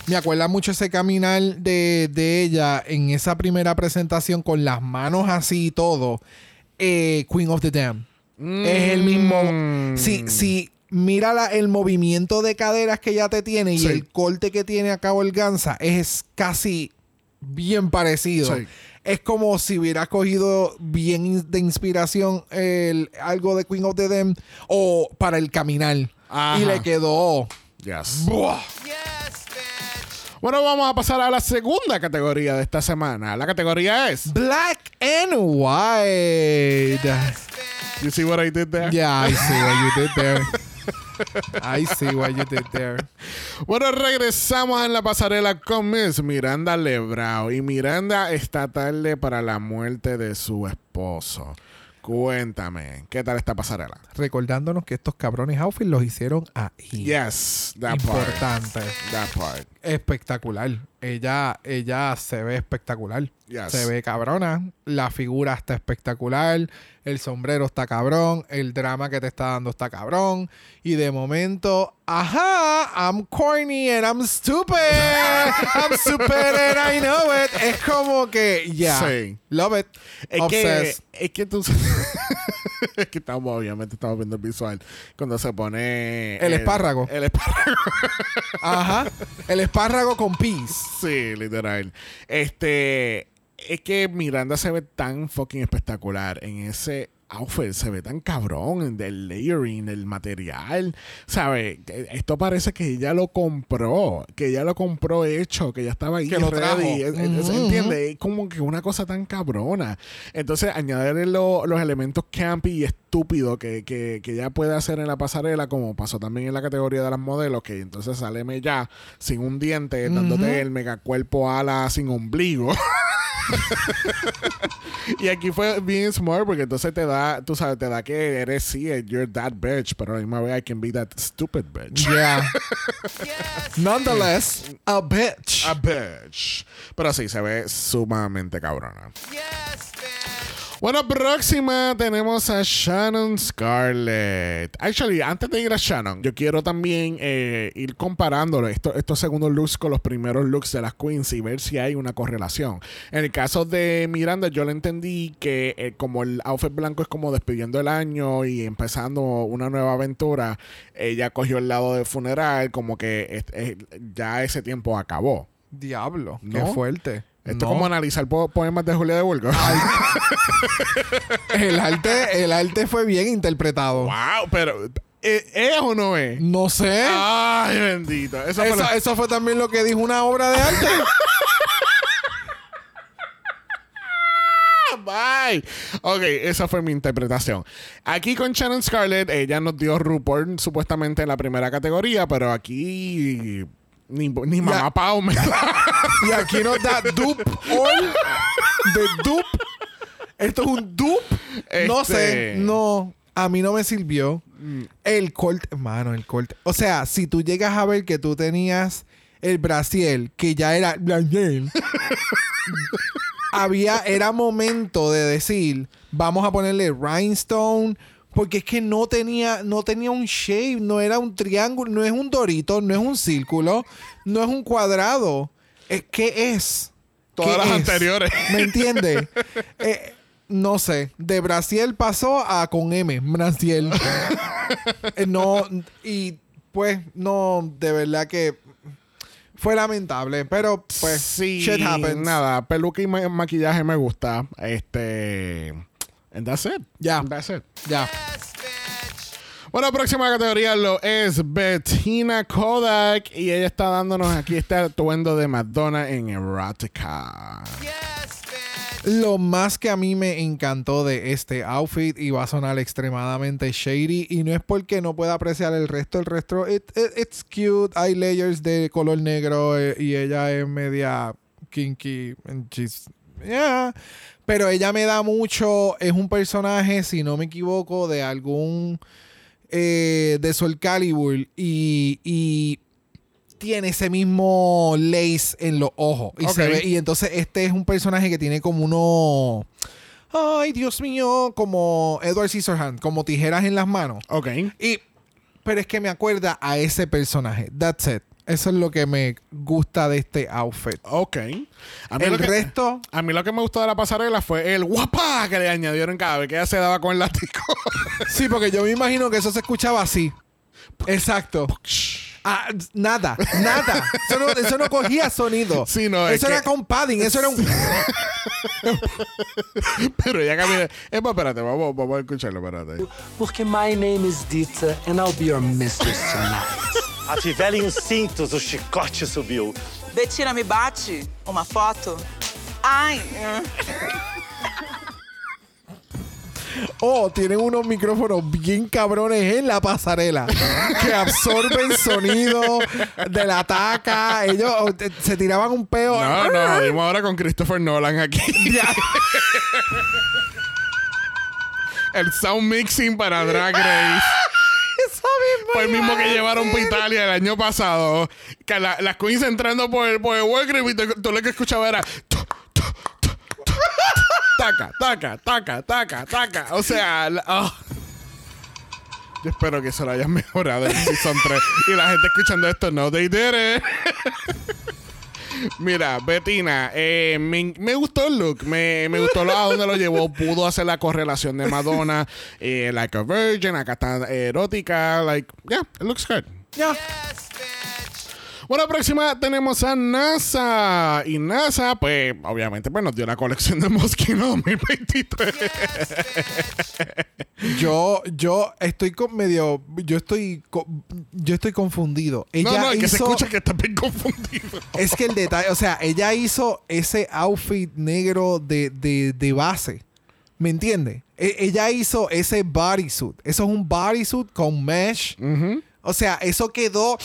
me acuerda mucho ese caminar de, de ella en esa primera presentación con las manos así y todo. Eh, Queen of the Dam. Es el mismo. Mm. Si, si mira la- el movimiento de caderas que ya te tiene y el corte que tiene a cabo el Gansa, es casi bien parecido. Sí. Es como si hubiera cogido bien de inspiración el, algo de Queen of the Dam o para el caminar. Ajá. Y le quedó. Yes. ¡buah! Bueno, vamos a pasar a la segunda categoría de esta semana. La categoría es. Black and white. You see what I did there? Yeah, I see what you did there. I see what you did there. Bueno, regresamos en la pasarela con Miss Miranda Lebrao. Y Miranda está tarde para la muerte de su esposo. Cuéntame, ¿qué tal esta pasarela? Recordándonos que estos cabrones outfits los hicieron ahí. Yes, that part. Importante. That part. Espectacular. Ella, ella se ve espectacular. Yes. Se ve cabrona. La figura está espectacular. El sombrero está cabrón. El drama que te está dando está cabrón. Y de momento, ajá, I'm corny and I'm stupid. I'm stupid and I know it. Es como que, ya. Sí. Love it. Es Obsessed. que, es que tú. es que estamos, obviamente, estamos viendo el visual. Cuando se pone. El espárrago. El espárrago. Ajá. El espárrago con peas. Sí, literal. Este. Es que Miranda se ve tan fucking espectacular en ese outfit. Se ve tan cabrón. El layering, el material. ¿Sabes? Esto parece que ella lo compró. Que ella lo compró hecho. Que ya estaba ahí. Que lo trajo. ready. Es- es- Ujú, ¿Entiendes? Es como que una cosa tan cabrona. Entonces, añadirle lo- los elementos campy y estúpidos que, que, que ella puede hacer en la pasarela, como pasó también en la categoría de las modelos, que entonces sale ya sin un diente, dándote el megacuerpo ala sin ombligo. y aquí fue bien smart porque entonces te da, tú sabes, te da que eres sí, you're that bitch, pero a la misma vez I can be that stupid bitch. Yeah. Nonetheless, a bitch. A bitch. Pero sí, se ve sumamente cabrona. Bueno, próxima tenemos a Shannon Scarlett. Actually, antes de ir a Shannon, yo quiero también eh, ir comparándolo esto- estos segundos looks con los primeros looks de las queens y ver si hay una correlación. En el caso de Miranda, yo le entendí que eh, como el outfit blanco es como despidiendo el año y empezando una nueva aventura, ella cogió el lado de funeral, como que es- es- ya ese tiempo acabó. Diablo, ¿No? qué fuerte. Esto No. es como analizar po- poemas de Julia de Burgos. el arte, el arte fue bien interpretado. Wow, pero ¿e- ¿es o no es? No sé. Ay, bendito. Eso fue eso, lo- eso fue también lo que dijo una obra de arte. Bye. Ok, esa fue mi interpretación. Aquí con Shannon Scarlett, ella nos dio RuPaul supuestamente en la primera categoría, pero aquí ni, ni mamá Pau me y aquí nos da dupe all de dupe. Esto es un dupe. No Este- sé, no. A mí no me sirvió. El corte, mano, el corte. O sea, si tú llegas a ver que tú tenías el brasiel, que ya era había, era momento de decir, vamos a ponerle rhinestone, porque es que no tenía, no tenía un shape, no era un triángulo, no es un dorito, no es un círculo, no es un cuadrado. ¿qué es? Todas ¿Qué las es? anteriores. ¿Me entiendes? Eh, no sé. De Brasil pasó a con M. Brasil. Eh, no, y pues, no, de verdad que fue lamentable. Pero, pues, sí, shit happens. nada, peluca y ma- maquillaje me gusta. Este. And that's it. Ya. That's it. Ya. Bueno, próxima categoría lo es Bettina Kodak. Y ella está dándonos aquí este atuendo de Madonna en Erotica. Lo más que a mí me encantó de este outfit y va a sonar extremadamente shady y no es porque no pueda apreciar el resto, el resto it- it- it's cute, hay layers de color negro eh, y ella es media kinky and she's- yeah. Pero ella me da mucho, es un personaje, si no me equivoco, de algún eh, de Soul Calibur y, y tiene ese mismo lace en los ojos. Y, se ve- y entonces este es un personaje que tiene como uno... Ay, Dios mío, como Edward Scissorhands, como tijeras en las manos. Ok. Y, pero es que me acuerda a ese personaje. That's it. Eso es lo que me gusta de este outfit. Ok. A mí, El lo que, resto, a mí lo que me gustó de la pasarela fue el guapá que le añadieron cada vez que ella se daba con el látigo. sí, porque yo me imagino que eso se escuchaba así. Exacto. Ah, nada, nada. Eso no, eso no cogía sonido. Sí, no, es eso era que- con padding, eso era un. Pero ella camina. Es más, espérate, vamos, vamos a escucharlo, espérate. Porque my name is Dita and I'll be your mistress tonight. Ativelem os cintos, o chicote subiu. Betina, me bate uma foto? Ai. Oh, tienen unos micrófonos bien cabrones en la pasarela que absorben sonido de la taca. Ellos oh, te- se tiraban un peo. No, no, dimos ahora con Christopher Nolan aquí. Ya. el sound mixing para Drag Race. Eso mismo Fue el mismo que llevaron para. Italia el año pasado. Que la- las queens entrando por el, por el y tú lo que escuchabas era. Taca, taca, taca, taca, taca. O sea, la- ah. yo espero que eso lo hayan mejorado en Season 3. Y la gente escuchando esto, no, they did it. Mira, Bettina, eh, me, me gustó el look, me, me gustó lo- a dónde lo llevó. Pudo hacer la correlación de Madonna, eh, like a virgin, acá está erótica, like, yeah, it looks good. Ya. Bueno, próxima tenemos a NASA. Y NASA, pues, obviamente, pues nos dio la colección de Moschino 2023. Yo, yo estoy con medio. Yo estoy. Yo estoy confundido. Ella no, no, es que se escucha que está bien confundido. Es que el detalle, o sea, ella hizo ese outfit negro de, de, de base. ¿Me entiende? E- ella hizo ese bodysuit. Eso es un bodysuit con mesh. O sea, eso quedó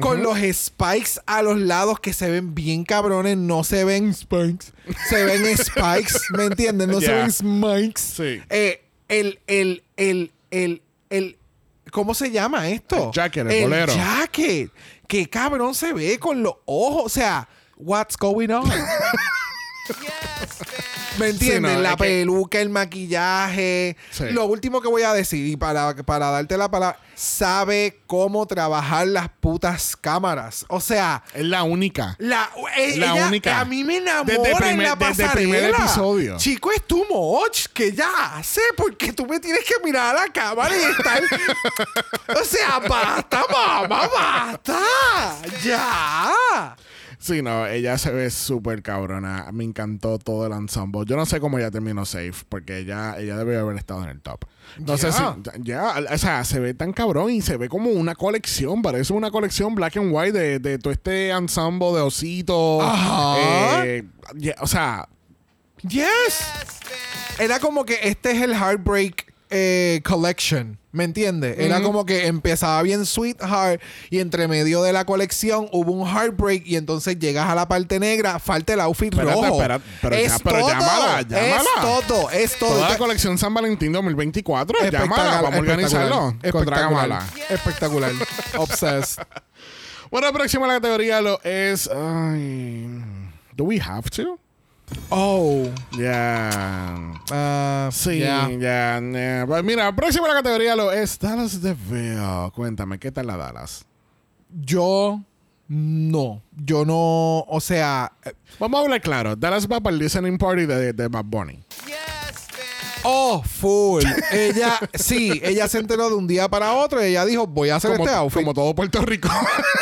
con los spikes a los lados que se ven bien cabrones. No se ven spikes. Se ven spikes. ¿Me entienden? No se ven spikes. Sí. Eh, el, el, el, el, el, ¿cómo se llama esto? El jacket, el bolero. jacket. Qué cabrón se ve con los ojos. O sea, what's going on? ¿Me? Sí, no, la que- peluca, el maquillaje. Sí. Lo último que voy a decir, y para, para darte la palabra, sabe cómo trabajar las putas cámaras. O sea, Es la única. la, eh, La ella- única. A mí me enamora Desde en la desde el pasarela. primer episodio. Chico, es tu much que ella hace porque tú me tienes que mirar a la cámara y estar... o sea, basta, mamá, basta. Ya. Sí, no, ella se ve súper cabrona. Me encantó todo el ensemble. Yo no sé cómo ella terminó safe, porque ella, ella debe haber estado en el top. No sé Ya. si. Ya, o sea, se ve tan cabrón y se ve como una colección. Parece una colección black and white de, de todo este ensemble de ositos. Ajá. Eh, o sea, Yes. Era como que este es el Heartbreak eh, Collection. ¿Me entiendes? Era como que empezaba bien Sweetheart y entre medio de la colección hubo un Heartbreak y entonces llegas a la parte negra, falta el outfit Espérate, rojo. espérate, pero es ya- pero todo. llámala, Es llámala. todo, es todo. toda la colección San Valentín 2024. Espectacular, Llámala, vamos a organizarlo. espectacular. Espectacular. Obsessed. Bueno, próxima la categoría lo es. Ay, ¿Do we have to? Oh. Ya. ah, Sí, ya. ya. nah. Pues mira, próxima la categoría lo es Dallas DeVille. Cuéntame, ¿qué tal la Dallas? Yo No, yo no, o sea, eh, Vamos a hablar claro. Dallas va para el listening party de, de Bad Bunny. oh, full. ella, sí, ella se enteró de un día para otro y ella dijo, voy a hacer Como, este outfit. como todo Puerto Rico.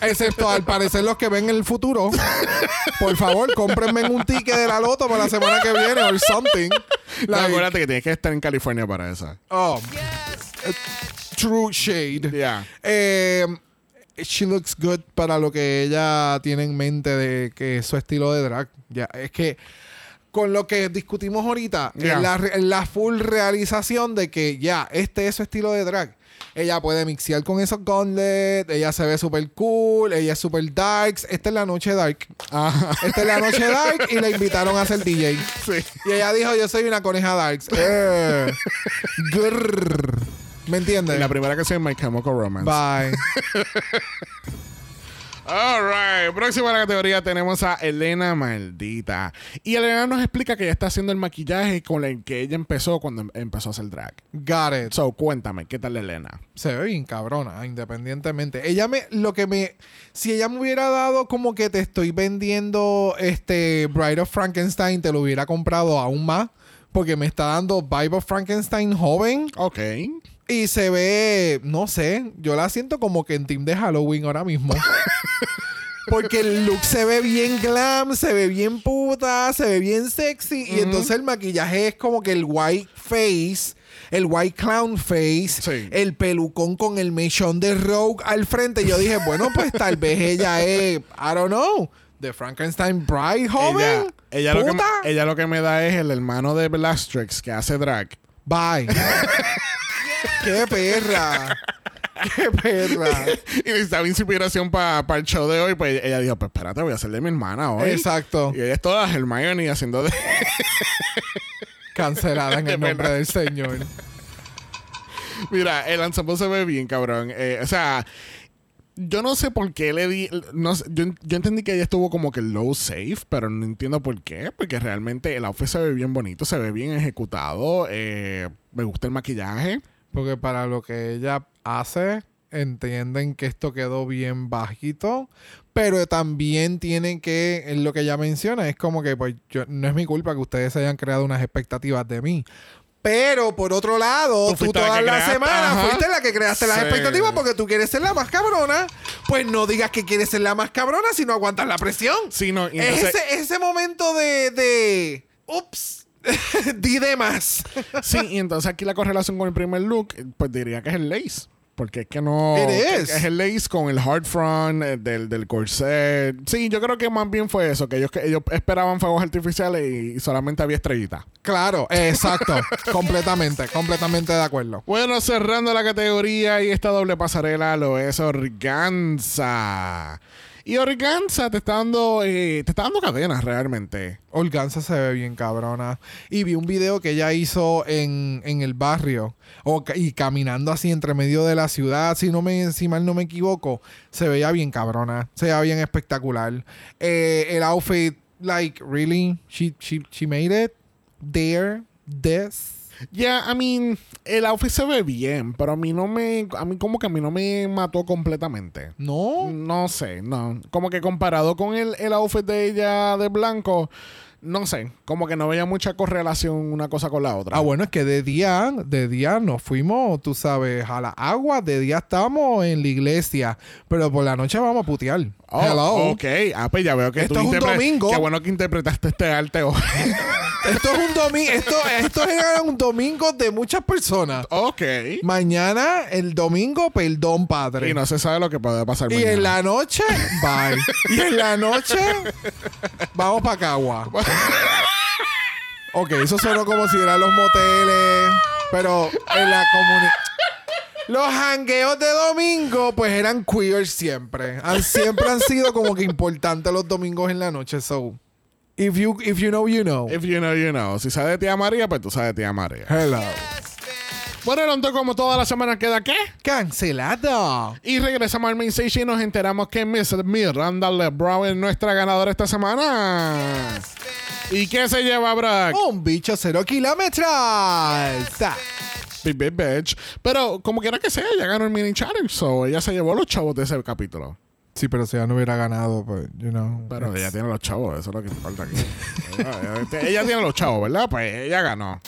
Excepto al parecer los que ven el futuro. Por favor, cómprenme un ticket de la loto para la semana que viene or something. No, Like, acuérdate que tienes que estar en California para eso. oh, true shade. Yeah. Eh, she looks good para lo que ella tiene en mente de que es su estilo de drag. Ya, es que con lo que discutimos ahorita, Yeah. la full realización de que ya, este es su estilo de drag. Ella puede mixear con esos gauntlets, ella se ve súper cool, ella es súper darks. Esta es la noche dark. Ajá. Esta es la noche dark y la invitaron a ser DJ. Sí. Y ella dijo, yo soy una coneja darks. Eh. ¿Me entiendes? La primera canción es My Chemical Romance. Bye. All right. Próxima a la categoría tenemos a Elena Maldita. Y Elena nos explica que ella está haciendo el maquillaje con el que ella empezó cuando em- empezó a hacer drag. Got it. So, cuéntame, ¿qué tal Elena? Se ve bien cabrona, independientemente. Ella me, lo que me, si ella me hubiera dado como que te estoy vendiendo este Bride of Frankenstein, te lo hubiera comprado aún más, porque me está dando Vibe of Frankenstein joven Ok. Y se ve, no sé, yo la siento como que en team de Halloween ahora mismo. Porque el look se ve bien glam, se ve bien puta, se ve bien sexy. Y entonces el maquillaje es como que el white face, el white clown face, Sí. el pelucón con el mechón de Rogue al frente. Yo dije, bueno, pues tal vez ella es, I don't know, de Frankenstein Bride joven. Ella, ella, lo que, ella lo que me da es el hermano de Blastrix que hace drag. Bye. ¡Qué perra! ¡Qué perra! y necesitaba inspiración para el show de hoy. Pues ella dijo: Pues espérate, voy a hacer de mi hermana hoy. Exacto. Y ella es toda Hermione haciendo de. Cancelada en el nombre del Señor. Mira, el ensemble se ve bien, cabrón. Eh, o sea, yo no sé por qué le di. No, sé, yo, yo entendí que ella estuvo como que low safe, pero no entiendo por qué. Porque realmente el outfit se ve bien bonito, se ve bien ejecutado. eh, me gusta el maquillaje. Porque para lo que ella hace, entienden que esto quedó bien bajito. Pero también tienen que, es lo que ella menciona, es como que pues yo, no es mi culpa que ustedes hayan creado unas expectativas de mí. Pero por otro lado, Tú todas las semanas fuiste la que creaste las expectativas porque tú quieres ser la más cabrona. Pues no digas que quieres ser la más cabrona si no aguantas la presión. Sí, no, es ese, ese momento de, de ups, di de más. Sí, y entonces aquí la correlación con el primer look, pues diría que es el lace. Porque es que no. Es el lace con el hard front eh, del, del corset. Sí, yo creo que más bien fue eso, que ellos, que ellos esperaban fuegos artificiales y solamente había estrellitas. Claro, exacto. completamente, completamente de acuerdo. Bueno, cerrando la categoría y esta doble pasarela lo es Organza. Y Organza te está dando, eh, te está dando cadenas realmente. Organza se ve bien cabrona. Y vi un video que ella hizo en, en el barrio. O, y caminando así entre medio de la ciudad. Si, no me, si mal no me equivoco. Se veía bien cabrona. Se veía bien espectacular. Eh, el outfit, like, really? She, she, she made it there. This. Ya, I mean, el outfit se ve bien, pero a mí no me, a mí como que a mí no me mató completamente. No. No sé, no. Como que comparado con el, el outfit de ella de blanco, no sé. Como que no veía mucha correlación una cosa con la otra. Ah, bueno, es que de día, de día nos fuimos, tú sabes, a la agua. De día estamos en la iglesia. Pero por la noche vamos a putear. Oh, Hello. Ok, ah, pues ya veo que Esto tú es un domingo. Qué bueno que interpretaste este arte hoy. Esto es un domingo, esto, esto era un domingo de muchas personas. ok. Mañana, el domingo, perdón, padre. Y no se sabe lo que puede pasar Y mañana. en la noche, bye. y en la noche, vamos para Cagua. ok, eso sonó como si eran los moteles. Pero en la comunidad. Los hangueos de domingo, pues eran queer siempre. Han- siempre han sido como que importantes los domingos en la noche. So, if you, if you know, you know. If you know, you know. Si sabes de tía María, pues tú sabes de tía María. Hello. Bueno, entonces como toda la semana queda qué? Cancelado. Y regresamos al main stage y nos enteramos que Miss Miranda LeBron es nuestra ganadora esta semana. ¿Y qué se lleva, Brock? Un bicho cero kilómetros. Ta. Big Big Bitch. Pero como quiera que sea, ella ganó el mini challenge, so ella se llevó los chavos de ese capítulo. Sí, pero si ella no hubiera ganado, pues, you know. Pero ella tiene los chavos, eso es lo que importa aquí. ella, ella- ella tiene los chavos, ¿verdad? Pues ella ganó.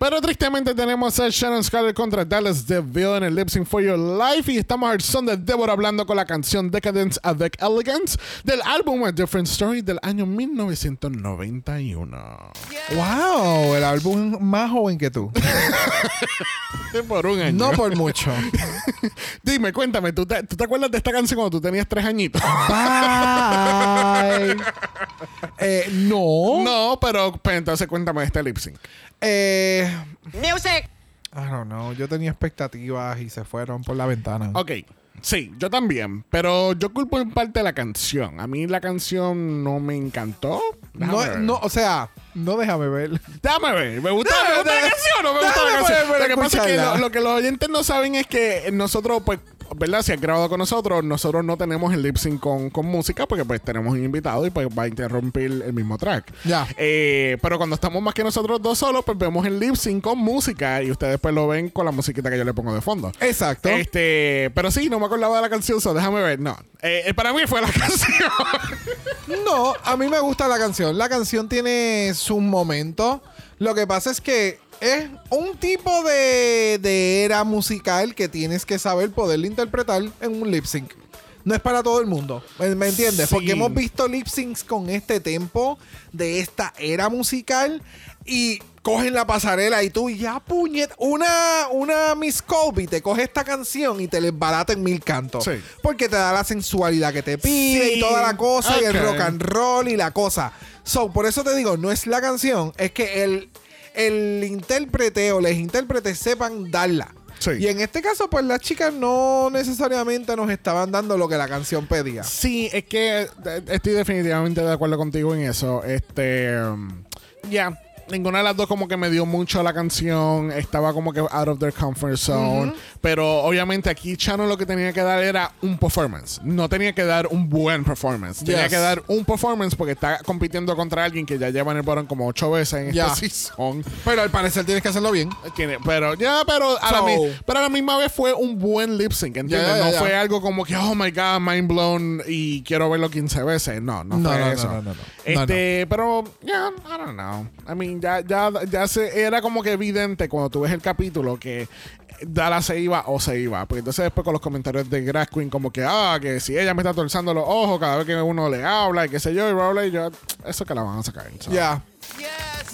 Pero tristemente tenemos a Shannon Scarlett contra Dallas DeVille en el Lip Sync for Your Life y estamos al son de Deborah hablando con la canción Decadence avec Elegance del álbum A Different Story del año 1991. ¡Wow! El álbum más joven que tú. Por un año. No por mucho. Dime, cuéntame, ¿tú te, tú te acuerdas de esta canción cuando tú tenías tres añitos? Bye. Eh, no. no, pero pues, entonces cuéntame de este lip sync. Eh, Music. I don't know. Yo tenía expectativas y se fueron por la ventana. Ok, sí, yo también, pero yo culpo en parte la canción. A mí la canción no me encantó. No, no, o sea, no déjame ver. Déjame ver, ¿me gusta, Déjame me gusta la canción o no me gusta la canción? Lo que pasa es que lo que los oyentes no saben es que nosotros, pues, ¿verdad? Si han grabado con nosotros, nosotros no tenemos el lip sync con, con música porque pues tenemos un invitado y pues va a interrumpir el mismo track. Ya. Eh, pero cuando estamos más que nosotros dos solos, pues vemos el lip sync con música y ustedes pues lo ven con la musiquita que yo le pongo de fondo. Exacto. Este, pero sí, no me acordaba de la canción, so déjame ver. No, Eh, eh, para mí fue la canción. No, a mí me gusta la canción. La canción tiene sus momentos. Lo que pasa es que es un tipo de, de era musical que tienes que saber poderlo interpretar en un lip sync. No es para todo el mundo. ¿Me, me entiendes? Sí. Porque hemos visto lip syncs con este tempo de esta era musical y cogen la pasarela y tú ya puñet una una Miss Colby te coge esta canción y te les barata en mil cantos Sí. porque te da la sensualidad que te pide Sí. y toda la cosa y el rock and roll y la cosa. So, por eso te digo, no es la canción, es que el, el intérprete o los intérpretes sepan darla. Sí. Y en este caso, pues las chicas no necesariamente nos estaban dando lo que la canción pedía. Sí, es que eh, estoy definitivamente de acuerdo contigo en eso. Este, um, ya, ninguna de las dos como que me dio mucho la canción. Estaba como que out of their comfort zone. Pero obviamente aquí Chano lo que tenía que dar era un performance. No tenía que dar un buen performance. Tenía que dar un performance porque está compitiendo contra alguien que ya lleva en el bottom como ocho veces en Ya. esta season. Pero al parecer tienes que hacerlo bien. Tiene, pero ya, pero a, la So- mi- pero a la misma vez fue un buen lip sync, ¿entiendes? No fue algo como que, oh my god, mind blown y quiero verlo 15 veces. No, no, No, fue no, no, eso. no, no, no. Este, pero, ya, I don't know. I mean, ya, ya, ya se, era como que evidente cuando tú ves el capítulo que Dallas se iba o se iba. Porque entonces después con los comentarios de Grass Queen, como que, ah, que si ella me está torzando los ojos cada vez que uno le habla y qué sé yo, y bla, bla, y yo, eso que la van a sacar. Ya.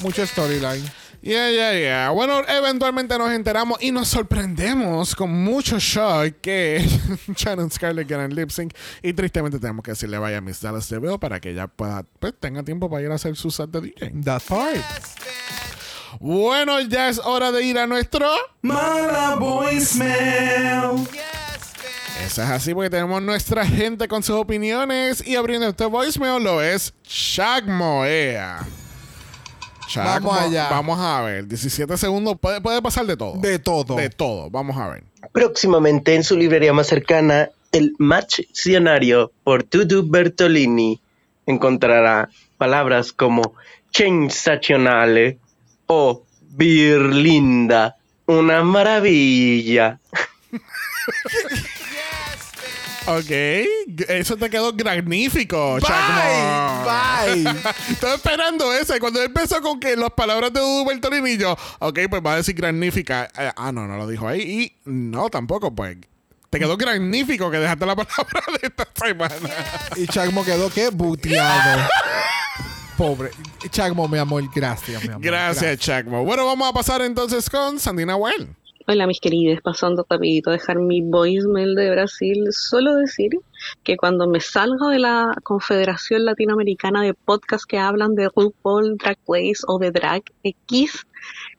Mucho storyline. Yeah, yeah, yeah. Bueno, eventualmente nos enteramos y nos sorprendemos con mucho shock que Shannon Scarlett gana en lip sync. Y tristemente tenemos que decirle vaya a Miss Dallas DeVille para que ella pueda, pues, tenga tiempo para ir a hacer su set de DJ. That part. Bueno, ya es hora de ir a nuestro. Mala voicemail. Eso es así porque tenemos nuestra gente con sus opiniones. Y abriendo este voicemail lo es Chagmoea. Vamos allá. Vamos a ver. 17 segundos. Puede, puede pasar de todo. De todo. De todo. Vamos a ver. Próximamente en su librería más cercana, el Matchcionario por Tutu Bertolini encontrará palabras como sensacionale o birlinda, una maravilla. Ok, eso te quedó magnífico, Chacmo. Bye. Estaba esperando ese. Cuando empezó con que las palabras de Dudu Bertolini y yo, ok, pues va a decir magnífica. Eh, ah, no, no lo dijo ahí. Y no, tampoco, pues. Te quedó magnífico que dejaste la palabra de esta semana. Y Chagmo quedó que buteado. Pobre. Chagmo, mi amor, gracias, mi amor. Gracias, Chacmo. Bueno, vamos a pasar entonces con Sandina Well. Hola mis queridos, pasando rapidito a dejar mi voicemail de Brasil, solo decir que cuando me salgo de la Confederación Latinoamericana de Podcasts que hablan de RuPaul, Drag Race o de Drag X,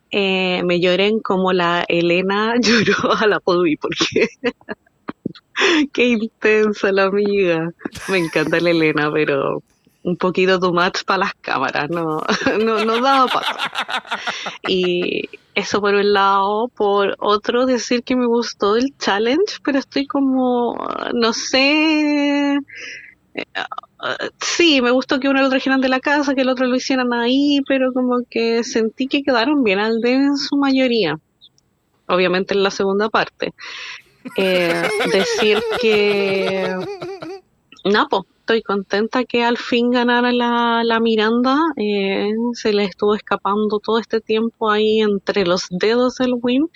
eh, me lloren como la Elena lloró a la Pubi, porque qué intensa la amiga. Me encanta la Elena, pero un poquito too much para las cámaras, no, no, no daba para y eso por un lado. Por otro, decir que me gustó el challenge, pero estoy como, no sé. eh, ah, Sí, me gustó que uno lo trajeran de la casa, que el otro lo hicieran ahí, pero como que sentí que quedaron bien al debe en su mayoría. Obviamente en la segunda parte. Eh, decir que Napo, estoy contenta que al fin ganara la, la Miranda. eh, se le estuvo escapando todo este tiempo ahí entre los dedos el win.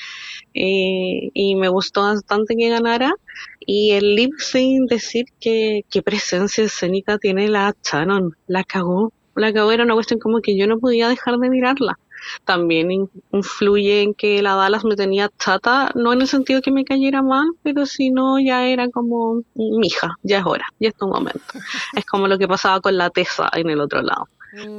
eh, y me gustó bastante que ganara. Y el lip sync, decir que qué presencia escénica tiene la Shannon. La cagó. La cagó era una cuestión como que yo no podía dejar de mirarla. También in- influye en que la Dallas me tenía chata, no en el sentido que me cayera mal, pero si no ya era como, mija, ya es hora, ya es tu momento. Es como lo que pasaba con la Tesa en el otro lado.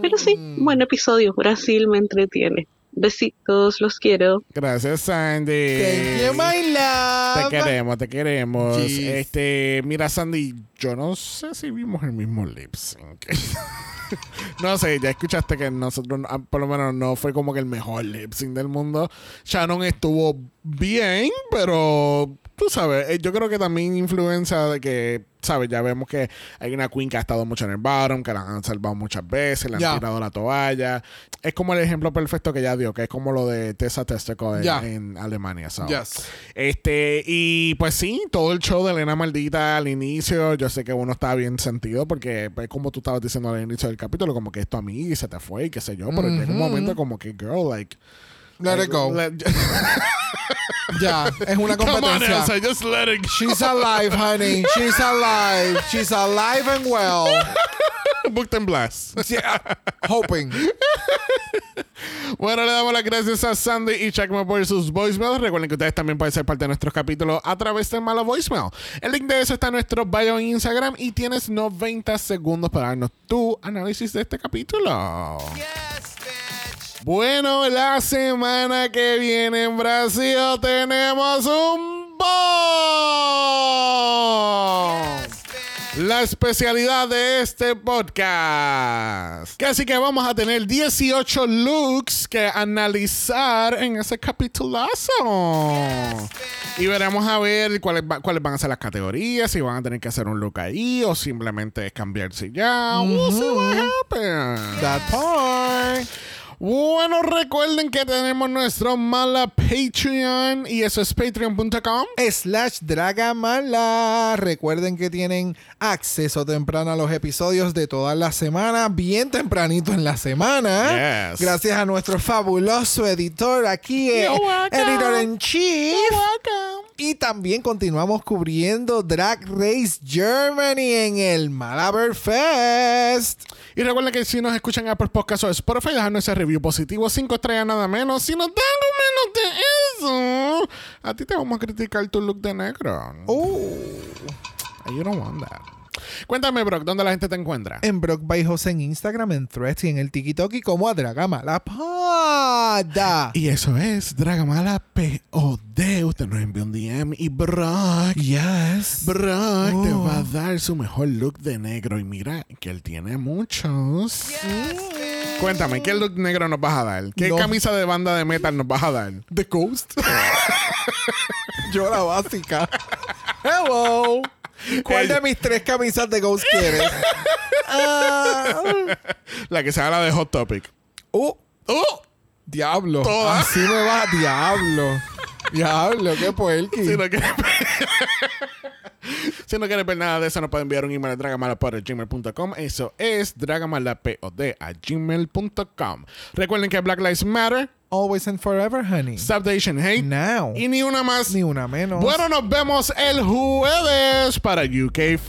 Pero sí, buen episodio, Brasil me entretiene. Besitos, los quiero. Gracias, Sandy. Thank you, my love. Te queremos, te queremos. Jeez. Este, mira, Sandy, yo no sé si vimos el mismo lip sync. no sé, ya escuchaste que nosotros, ah, por lo menos, no fue como que el mejor lip sync del mundo. Shannon estuvo bien, pero tú sabes, eh, yo creo que también influencia de que, sabes, ya vemos que hay una queen que ha estado mucho en el bottom, que la han salvado muchas veces, le han Ya. tirado la toalla. Es como el ejemplo perfecto que ya dio, que es como lo de Tessa Testicle en, Alemania. so. Yes. Este, y pues sí, todo el show de Elena Maldita al inicio, yo sé que uno estaba bien sentido porque, pues, como tú estabas diciendo al inicio del capítulo, como que esto a mí y se te fue y qué sé yo, pero llega un momento como que, girl, like. Let like, it go. let- Ya, es una Come on, competencia. Elsa, just let it go. She's alive, honey. She's alive. She's alive and well. Booked and blast. Yeah, hoping. Bueno, le damos las gracias a Sandy y Checkma por sus voicemails. Recuerden que ustedes también pueden ser parte de nuestros capítulos a través de Mala Voicemail. El link de eso está en nuestro bio en Instagram y tienes 90 segundos para darnos tu análisis de este capítulo. Bueno, la semana que viene en Brasil tenemos un bomb. La especialidad de este podcast. Que así que vamos a tener 18 looks que analizar en ese capitulazo. Y veremos a ver cuáles, va- cuáles van a ser las categorías, si van a tener que hacer un look ahí o simplemente cambiarse ya. We'll see what happens. That part. Bueno, recuerden que tenemos nuestro mala Patreon y eso es patreon.com. slash Dragamala. Recuerden que tienen acceso temprano a los episodios de toda la semana, bien tempranito en la semana. Yes. Gracias a nuestro fabuloso editor aquí, eh, You're editor en chief. Y también continuamos cubriendo Drag Race Germany en el Malabar Fest. Y recuerden que si nos escuchan Apple Podcasts o Spotify, dejarnos ese review positivo, 5 estrellas nada menos. Si nos dan menos de eso, a ti te vamos a criticar tu look de negro. Oh. You don't want that. Cuéntame, Brock, ¿dónde la gente te encuentra? En Brock by Jose en Instagram, en Threads y en el TikTok y como a Dragamala Pada. Y eso es Dragamala POD. Usted nos envió un DM y Brock. Yes. Brock te Oh. va a dar su mejor look de negro. Y mira que él tiene muchos. Cuéntame, ¿qué look negro nos vas a dar? ¿Qué No. camisa de banda de metal nos vas a dar? The Ghost. Yo la básica. Hello. ¿Cuál de mis tres camisas de Ghost quieres? La que sea la de Hot Topic. oh, ¡Oh! diablo. Toda. Así me va. Diablo. Diablo, qué puerqui. Si no quieres Si no quieres ver nada de eso, nos puede enviar un email a dragamalapod.gmail.com. Eso es dragamalapod a gmail.com. Recuerden que Black Lives Matter, Always and forever, honey. Stop the Asian Hate Now. y ni una más. Ni una menos. Bueno, nos vemos el jueves para UK5.